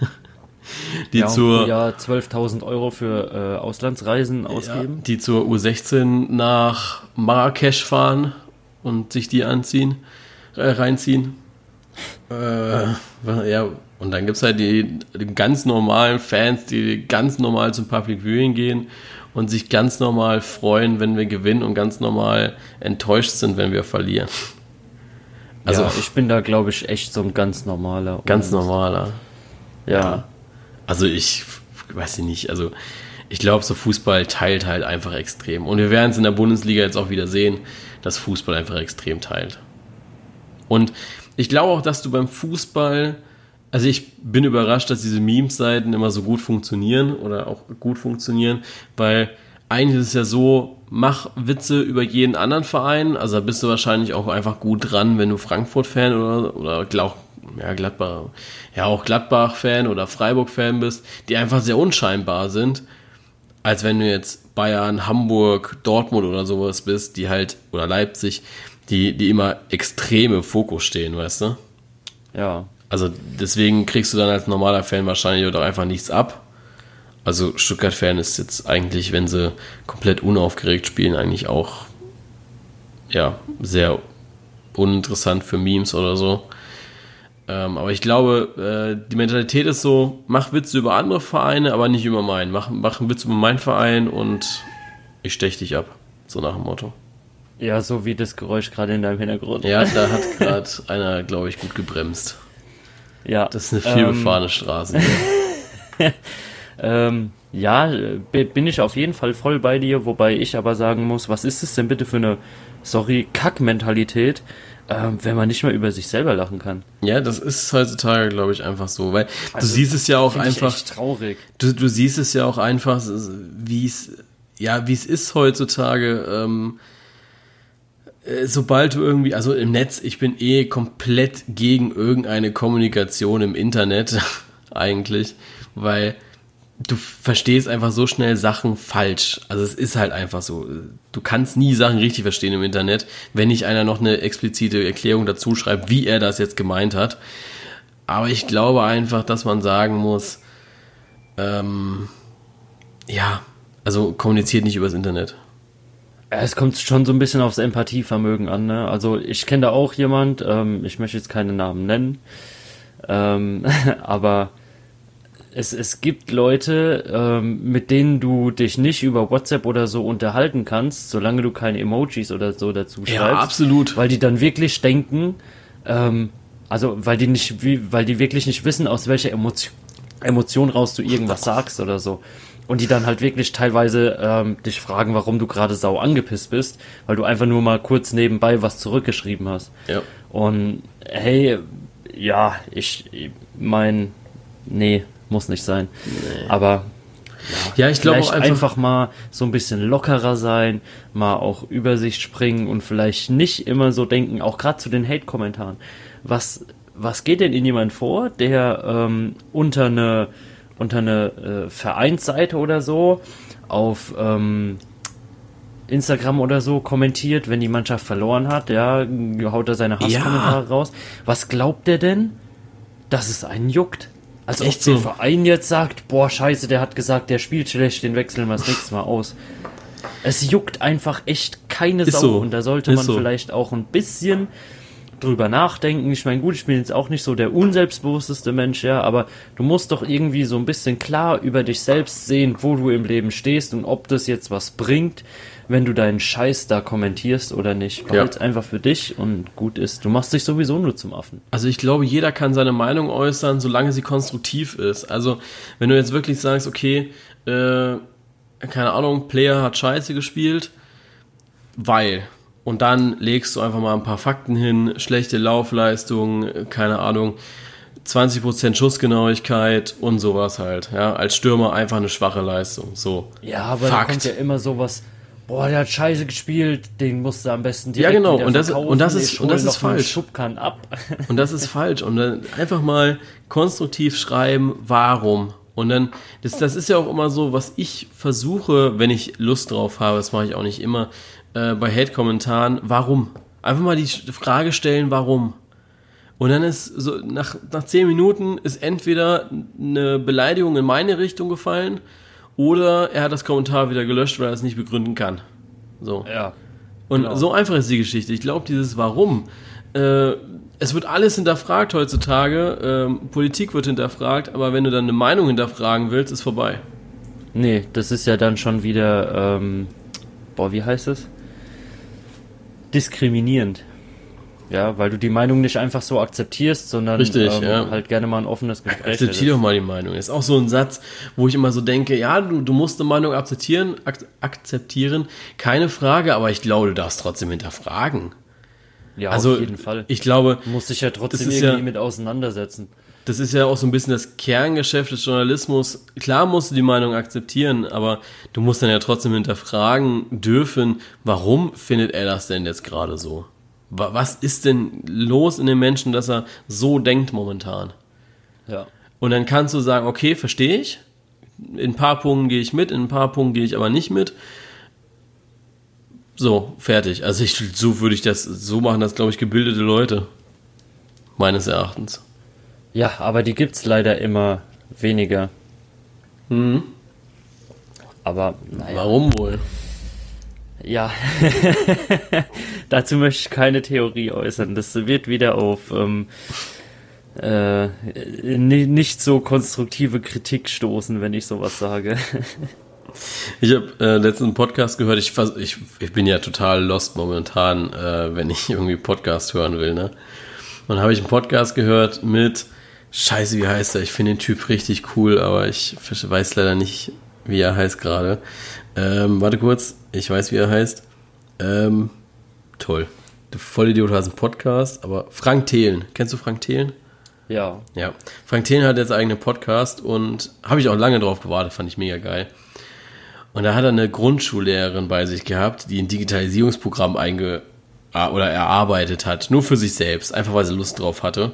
die, ja, zur, Jahr 12.000 Euro für äh, Auslandsreisen ja, ausgeben. die zur U16 nach Marrakesch fahren und sich die anziehen, äh, reinziehen. Äh, ja, und dann gibt es halt die, die ganz normalen Fans, die ganz normal zum Public Viewing gehen und sich ganz normal freuen, wenn wir gewinnen und ganz normal enttäuscht sind, wenn wir verlieren. Also ja, ich bin da, glaube ich, echt so ein ganz normaler. ganz normaler. Ja. Also ich weiß ich nicht, also ich glaube, so Fußball teilt halt einfach extrem. Und wir werden es in der Bundesliga jetzt auch wieder sehen, dass Fußball einfach extrem teilt. Und ich glaube auch, dass du beim Fußball, also ich bin überrascht, dass diese Memes-Seiten immer so gut funktionieren oder auch gut funktionieren, weil eigentlich ist es ja so, mach Witze über jeden anderen Verein, also da bist du wahrscheinlich auch einfach gut dran, wenn du Frankfurt-Fan oder, oder glaub, ja, Gladbach, ja, auch Gladbach-Fan oder Freiburg-Fan bist, die einfach sehr unscheinbar sind, als wenn du jetzt Bayern, Hamburg, Dortmund oder sowas bist, die halt, oder Leipzig, die, die immer extrem im Fokus stehen, weißt du? Ja. Also deswegen kriegst du dann als normaler Fan wahrscheinlich oder einfach nichts ab. Also Stuttgart-Fan ist jetzt eigentlich, wenn sie komplett unaufgeregt spielen, eigentlich auch ja, sehr uninteressant für Memes oder so. Ähm, aber ich glaube, äh, die Mentalität ist so, mach Witze über andere Vereine, aber nicht über meinen. Mach, mach einen Witz über meinen Verein und ich stech dich ab. So nach dem Motto. Ja, so wie das Geräusch gerade in deinem Hintergrund. Ja, da hat gerade einer, glaube ich, gut gebremst. Ja. Das ist eine vielbefahrene ähm, Straße. ähm, ja, bin ich auf jeden Fall voll bei dir, wobei ich aber sagen muss, was ist es denn bitte für eine, sorry, Kack-Mentalität, ähm, wenn man nicht mal über sich selber lachen kann. Ja, das ist heutzutage, glaube ich, einfach so, weil also, du siehst es ja auch einfach. Ich echt traurig. Du, du siehst es ja auch einfach, wie es, ja, wie es ist heutzutage. Ähm, äh, sobald du irgendwie, also im Netz, ich bin eh komplett gegen irgendeine Kommunikation im Internet eigentlich, weil du verstehst einfach so schnell Sachen falsch. Also es ist halt einfach so. Du kannst nie Sachen richtig verstehen im Internet, wenn nicht einer noch eine explizite Erklärung dazu schreibt, wie er das jetzt gemeint hat. Aber ich glaube einfach, dass man sagen muss, ähm, ja, also kommuniziert nicht übers Internet. Es kommt schon so ein bisschen aufs Empathievermögen an. Ne? Also ich kenne da auch jemand, ähm, ich möchte jetzt keine Namen nennen, ähm, aber es, es gibt Leute, ähm, mit denen du dich nicht über WhatsApp oder so unterhalten kannst, solange du keine Emojis oder so dazu schreibst. Ja, absolut. Weil die dann wirklich denken, ähm, also weil die nicht, wie, weil die wirklich nicht wissen, aus welcher Emotion, Emotion raus du irgendwas sagst oder so. Und die dann halt wirklich teilweise ähm, dich fragen, warum du gerade sau angepisst bist, weil du einfach nur mal kurz nebenbei was zurückgeschrieben hast. Ja. Und hey, ja, ich mein, nee, muss nicht sein. Nee. Aber ja, ja ich glaube einfach, einfach, mal so ein bisschen lockerer sein, mal auch über sich springen und vielleicht nicht immer so denken, auch gerade zu den Hate-Kommentaren. Was, was geht denn in jemand vor, der ähm, unter eine unter eine äh, Vereinsseite oder so auf ähm, Instagram oder so kommentiert, wenn die Mannschaft verloren hat, ja, haut er seine Hasskommentare ja. raus. Was glaubt der denn? Dass es einen juckt. Als Echt ob so? der Verein jetzt sagt, boah, scheiße, der hat gesagt, der spielt schlecht, den wechseln wir das nächste Mal aus. Es juckt einfach echt keine Sau so. und da sollte man so. vielleicht auch ein bisschen drüber nachdenken. Ich meine, gut, ich bin jetzt auch nicht so der unselbstbewussteste Mensch, ja, aber du musst doch irgendwie so ein bisschen klar über dich selbst sehen, wo du im Leben stehst und ob das jetzt was bringt, wenn du deinen Scheiß da kommentierst oder nicht. Behalt's ja. einfach für dich und gut ist. Du machst dich sowieso nur zum Affen. Also ich glaube, jeder kann seine Meinung äußern, solange sie konstruktiv ist. Also wenn du jetzt wirklich sagst, okay, äh, keine Ahnung, Player hat Scheiße gespielt, weil und dann legst du einfach mal ein paar Fakten hin, schlechte Laufleistung, keine Ahnung, 20% Schussgenauigkeit und sowas halt. Ja, als Stürmer einfach eine schwache Leistung. So. Ja, aber Fakt. da kommt ja immer sowas. Boah, der hat Scheiße gespielt, den musst du am besten direkt Ja, genau, und das, und das ist, und das ist falsch. Schubkan ab. Und das ist falsch. Und dann einfach mal konstruktiv schreiben, warum. Und dann, das, das ist ja auch immer so, was ich versuche, wenn ich Lust drauf habe, das mache ich auch nicht immer, äh, bei Hate-Kommentaren, warum? Einfach mal die Frage stellen, warum? Und dann ist so, nach, nach zehn Minuten ist entweder eine Beleidigung in meine Richtung gefallen oder er hat das Kommentar wieder gelöscht, weil er es nicht begründen kann. So. Ja. Und genau. so einfach ist die Geschichte. Ich glaube, dieses Warum. Äh, es wird alles hinterfragt heutzutage. Ähm, Politik wird hinterfragt, aber wenn du dann eine Meinung hinterfragen willst, ist vorbei. Nee, das ist ja dann schon wieder, ähm, boah, wie heißt es? Diskriminierend. Ja, weil du die Meinung nicht einfach so akzeptierst, sondern Richtig, ähm, ja. halt gerne mal ein offenes Gespräch Akzeptier doch mal die Meinung. Ist auch so ein Satz, wo ich immer so denke, ja, du, du musst eine Meinung akzeptieren, ak akzeptieren, keine Frage, aber ich glaube, du darfst trotzdem hinterfragen. Ja, Also, auf jeden Fall. ich glaube, Du musst dich ja trotzdem irgendwie ja- mit auseinandersetzen. Das ist ja auch so ein bisschen das Kerngeschäft des Journalismus. Klar musst du die Meinung akzeptieren, aber du musst dann ja trotzdem hinterfragen dürfen, warum findet er das denn jetzt gerade so? Wa- Was ist denn los in dem Menschen, dass er so denkt momentan? Ja. Und dann kannst du sagen, okay, verstehe ich. In ein paar Punkten gehe ich mit, in ein paar Punkten gehe ich aber nicht mit. So, fertig. Also ich, so würde ich das, so machen das, glaube ich, gebildete Leute. Meines Erachtens. Ja, aber die gibt's leider immer weniger. Mhm. Aber naja. Warum wohl? Ja, dazu möchte ich keine Theorie äußern. Das wird wieder auf ähm, äh, ni- nicht so konstruktive Kritik stoßen, wenn ich sowas sage. Ich habe äh, letztens einen Podcast gehört. Ich, ich, ich bin ja total lost momentan, äh, wenn ich irgendwie Podcast hören will. Ne? Und dann habe ich einen Podcast gehört mit Scheiße, wie heißt er? Ich finde den Typ richtig cool, aber ich weiß leider nicht, wie er heißt gerade. Ähm, warte kurz, ich weiß, wie er heißt. Ähm, toll. Du Vollidiot hast einen Podcast, aber Frank Thelen. Kennst du Frank Thelen? ja, Ja, Frank Thelen hat jetzt einen eigenen Podcast und habe ich auch lange drauf gewartet, fand ich mega geil. Und da hat er eine Grundschullehrerin bei sich gehabt, die ein Digitalisierungsprogramm einge ah, oder erarbeitet hat, nur für sich selbst, einfach weil sie Lust drauf hatte.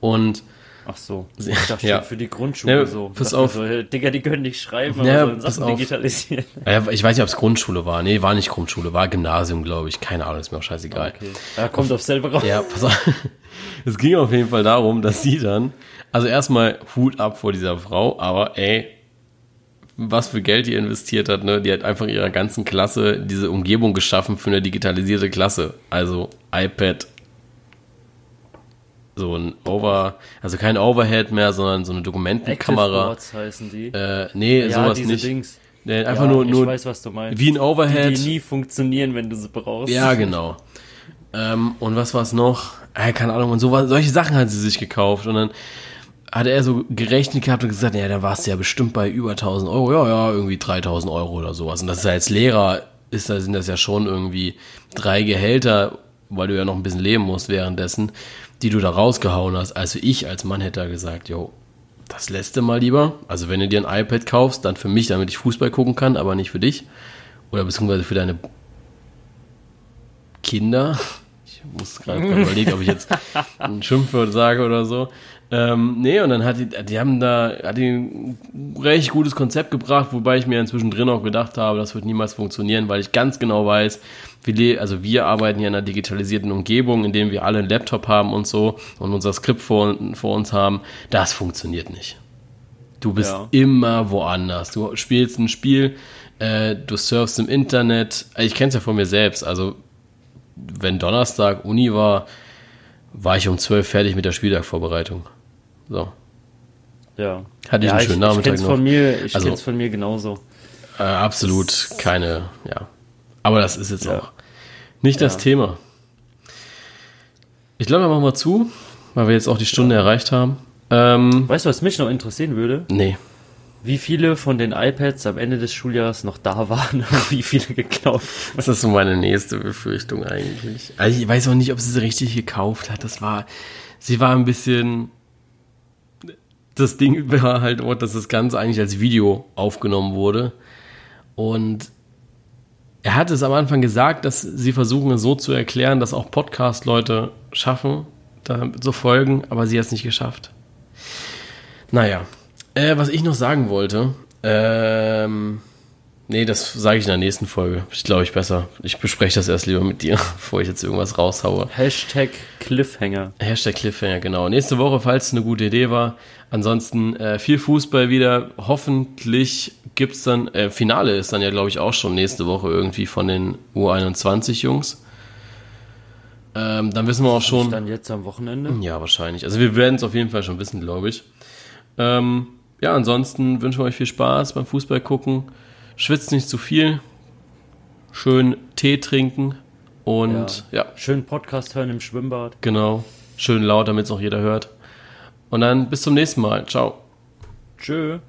Und ach so. Ich dachte Ja. für die Grundschule Ja, so. pass auf. So, Digga, die können nicht schreiben, Ja, aber sollen pass Sachen auf. digitalisieren. äh, ich weiß nicht, ob es Grundschule war. Nee, war nicht Grundschule, war Gymnasium, glaube ich. Keine Ahnung, ist mir auch scheißegal. Okay. Ja, kommt auf selber raus. Ja, pass auf. Es ging auf jeden Fall darum, dass sie dann, also erstmal Hut ab vor dieser Frau, aber ey, was für Geld die investiert hat, ne? Die hat einfach ihrer ganzen Klasse diese Umgebung geschaffen für eine digitalisierte Klasse. Also iPad, so ein Over, also kein Overhead mehr, sondern so eine Dokumentenkamera. Active Boards heißen die. Äh, nee, ja, sowas nicht. Dings. Nee, einfach ja, nur, ich nur weiß, was du meinst. wie ein Overhead. die, die nie funktionieren, wenn du sie brauchst. Ja, genau. Ähm, und was war's noch? Äh, keine Ahnung. Und so solche Sachen hat sie sich gekauft. Und dann hat er so gerechnet gehabt und gesagt, ja, da warst du ja bestimmt bei über 1000 Euro. Ja, ja, irgendwie 3000 Euro oder sowas. Und das ist ja als Lehrer, ist, da sind das ja schon irgendwie drei Gehälter, weil du ja noch ein bisschen leben musst währenddessen, die du da rausgehauen hast. Also ich als Mann hätte da gesagt, jo, das lässt du mal lieber. Also wenn du dir ein iPad kaufst, dann für mich, damit ich Fußball gucken kann, aber nicht für dich. Oder beziehungsweise für deine Kinder. Ich muss gerade überlegen, ob ich jetzt ein Schimpfwort sage oder so. Ähm, nee, und dann hat die, die haben da, hat die ein recht gutes Konzept gebracht, wobei ich mir inzwischen drin auch gedacht habe, das wird niemals funktionieren, weil ich ganz genau weiß, wir, also wir arbeiten hier in einer digitalisierten Umgebung, in dem wir alle einen Laptop haben und so und unser Skript vor, vor uns haben. Das funktioniert nicht. Du bist Ja. immer woanders. Du spielst ein Spiel, äh, du surfst im Internet. Ich kenne es ja von mir selbst. Also, wenn Donnerstag Uni war, war ich um 12 fertig mit der Spieltagvorbereitung. So. Ja. Hatte ich ja, einen schönen ich, Nachmittag Ich kenn's noch. von mir, ich Also- kenn's von mir genauso. Äh, absolut keine, ja. Aber das ist jetzt Ja. auch nicht das Ja. Thema. Ich glaube, wir machen mal zu, weil wir jetzt auch die Stunde erreicht haben. Ähm, Weißt du, was mich noch interessieren würde? nee. Wie viele von den iPads am Ende des Schuljahres noch da waren und wie viele geklaut Das ist so meine nächste Befürchtung eigentlich. Also ich weiß auch nicht, ob sie sie richtig gekauft hat. Das war, sie war ein bisschen, das Ding war halt dass das Ganze eigentlich als Video aufgenommen wurde. Und er hat es am Anfang gesagt, dass sie versuchen es so zu erklären, dass auch Podcast-Leute schaffen, da so folgen, aber sie hat es nicht geschafft. Naja, äh, was ich noch sagen wollte, ähm, Nee, das sage ich in der nächsten Folge. Ich glaube ich besser. Ich bespreche das erst lieber mit dir, bevor ich jetzt irgendwas raushaue. Hashtag Cliffhanger. Hashtag Cliffhanger, genau. Nächste Woche, falls es eine gute Idee war. Ansonsten äh, viel Fußball wieder. Hoffentlich gibt's dann, äh, Finale ist dann ja, glaube ich, auch schon nächste Woche irgendwie von den U21-Jungs. Ähm, dann wissen wir auch schon. Dann jetzt am Wochenende. Ja, wahrscheinlich. Also wir werden es auf jeden Fall schon wissen, glaube ich. Ähm, ja, ansonsten wünschen wir euch viel Spaß beim Fußball gucken. Schwitzt nicht zu viel. Schön Tee trinken Und ja. ja. Schön Podcast hören im Schwimmbad. Genau. Schön laut, damit es auch jeder hört. Und dann bis zum nächsten Mal. Ciao. Tschö.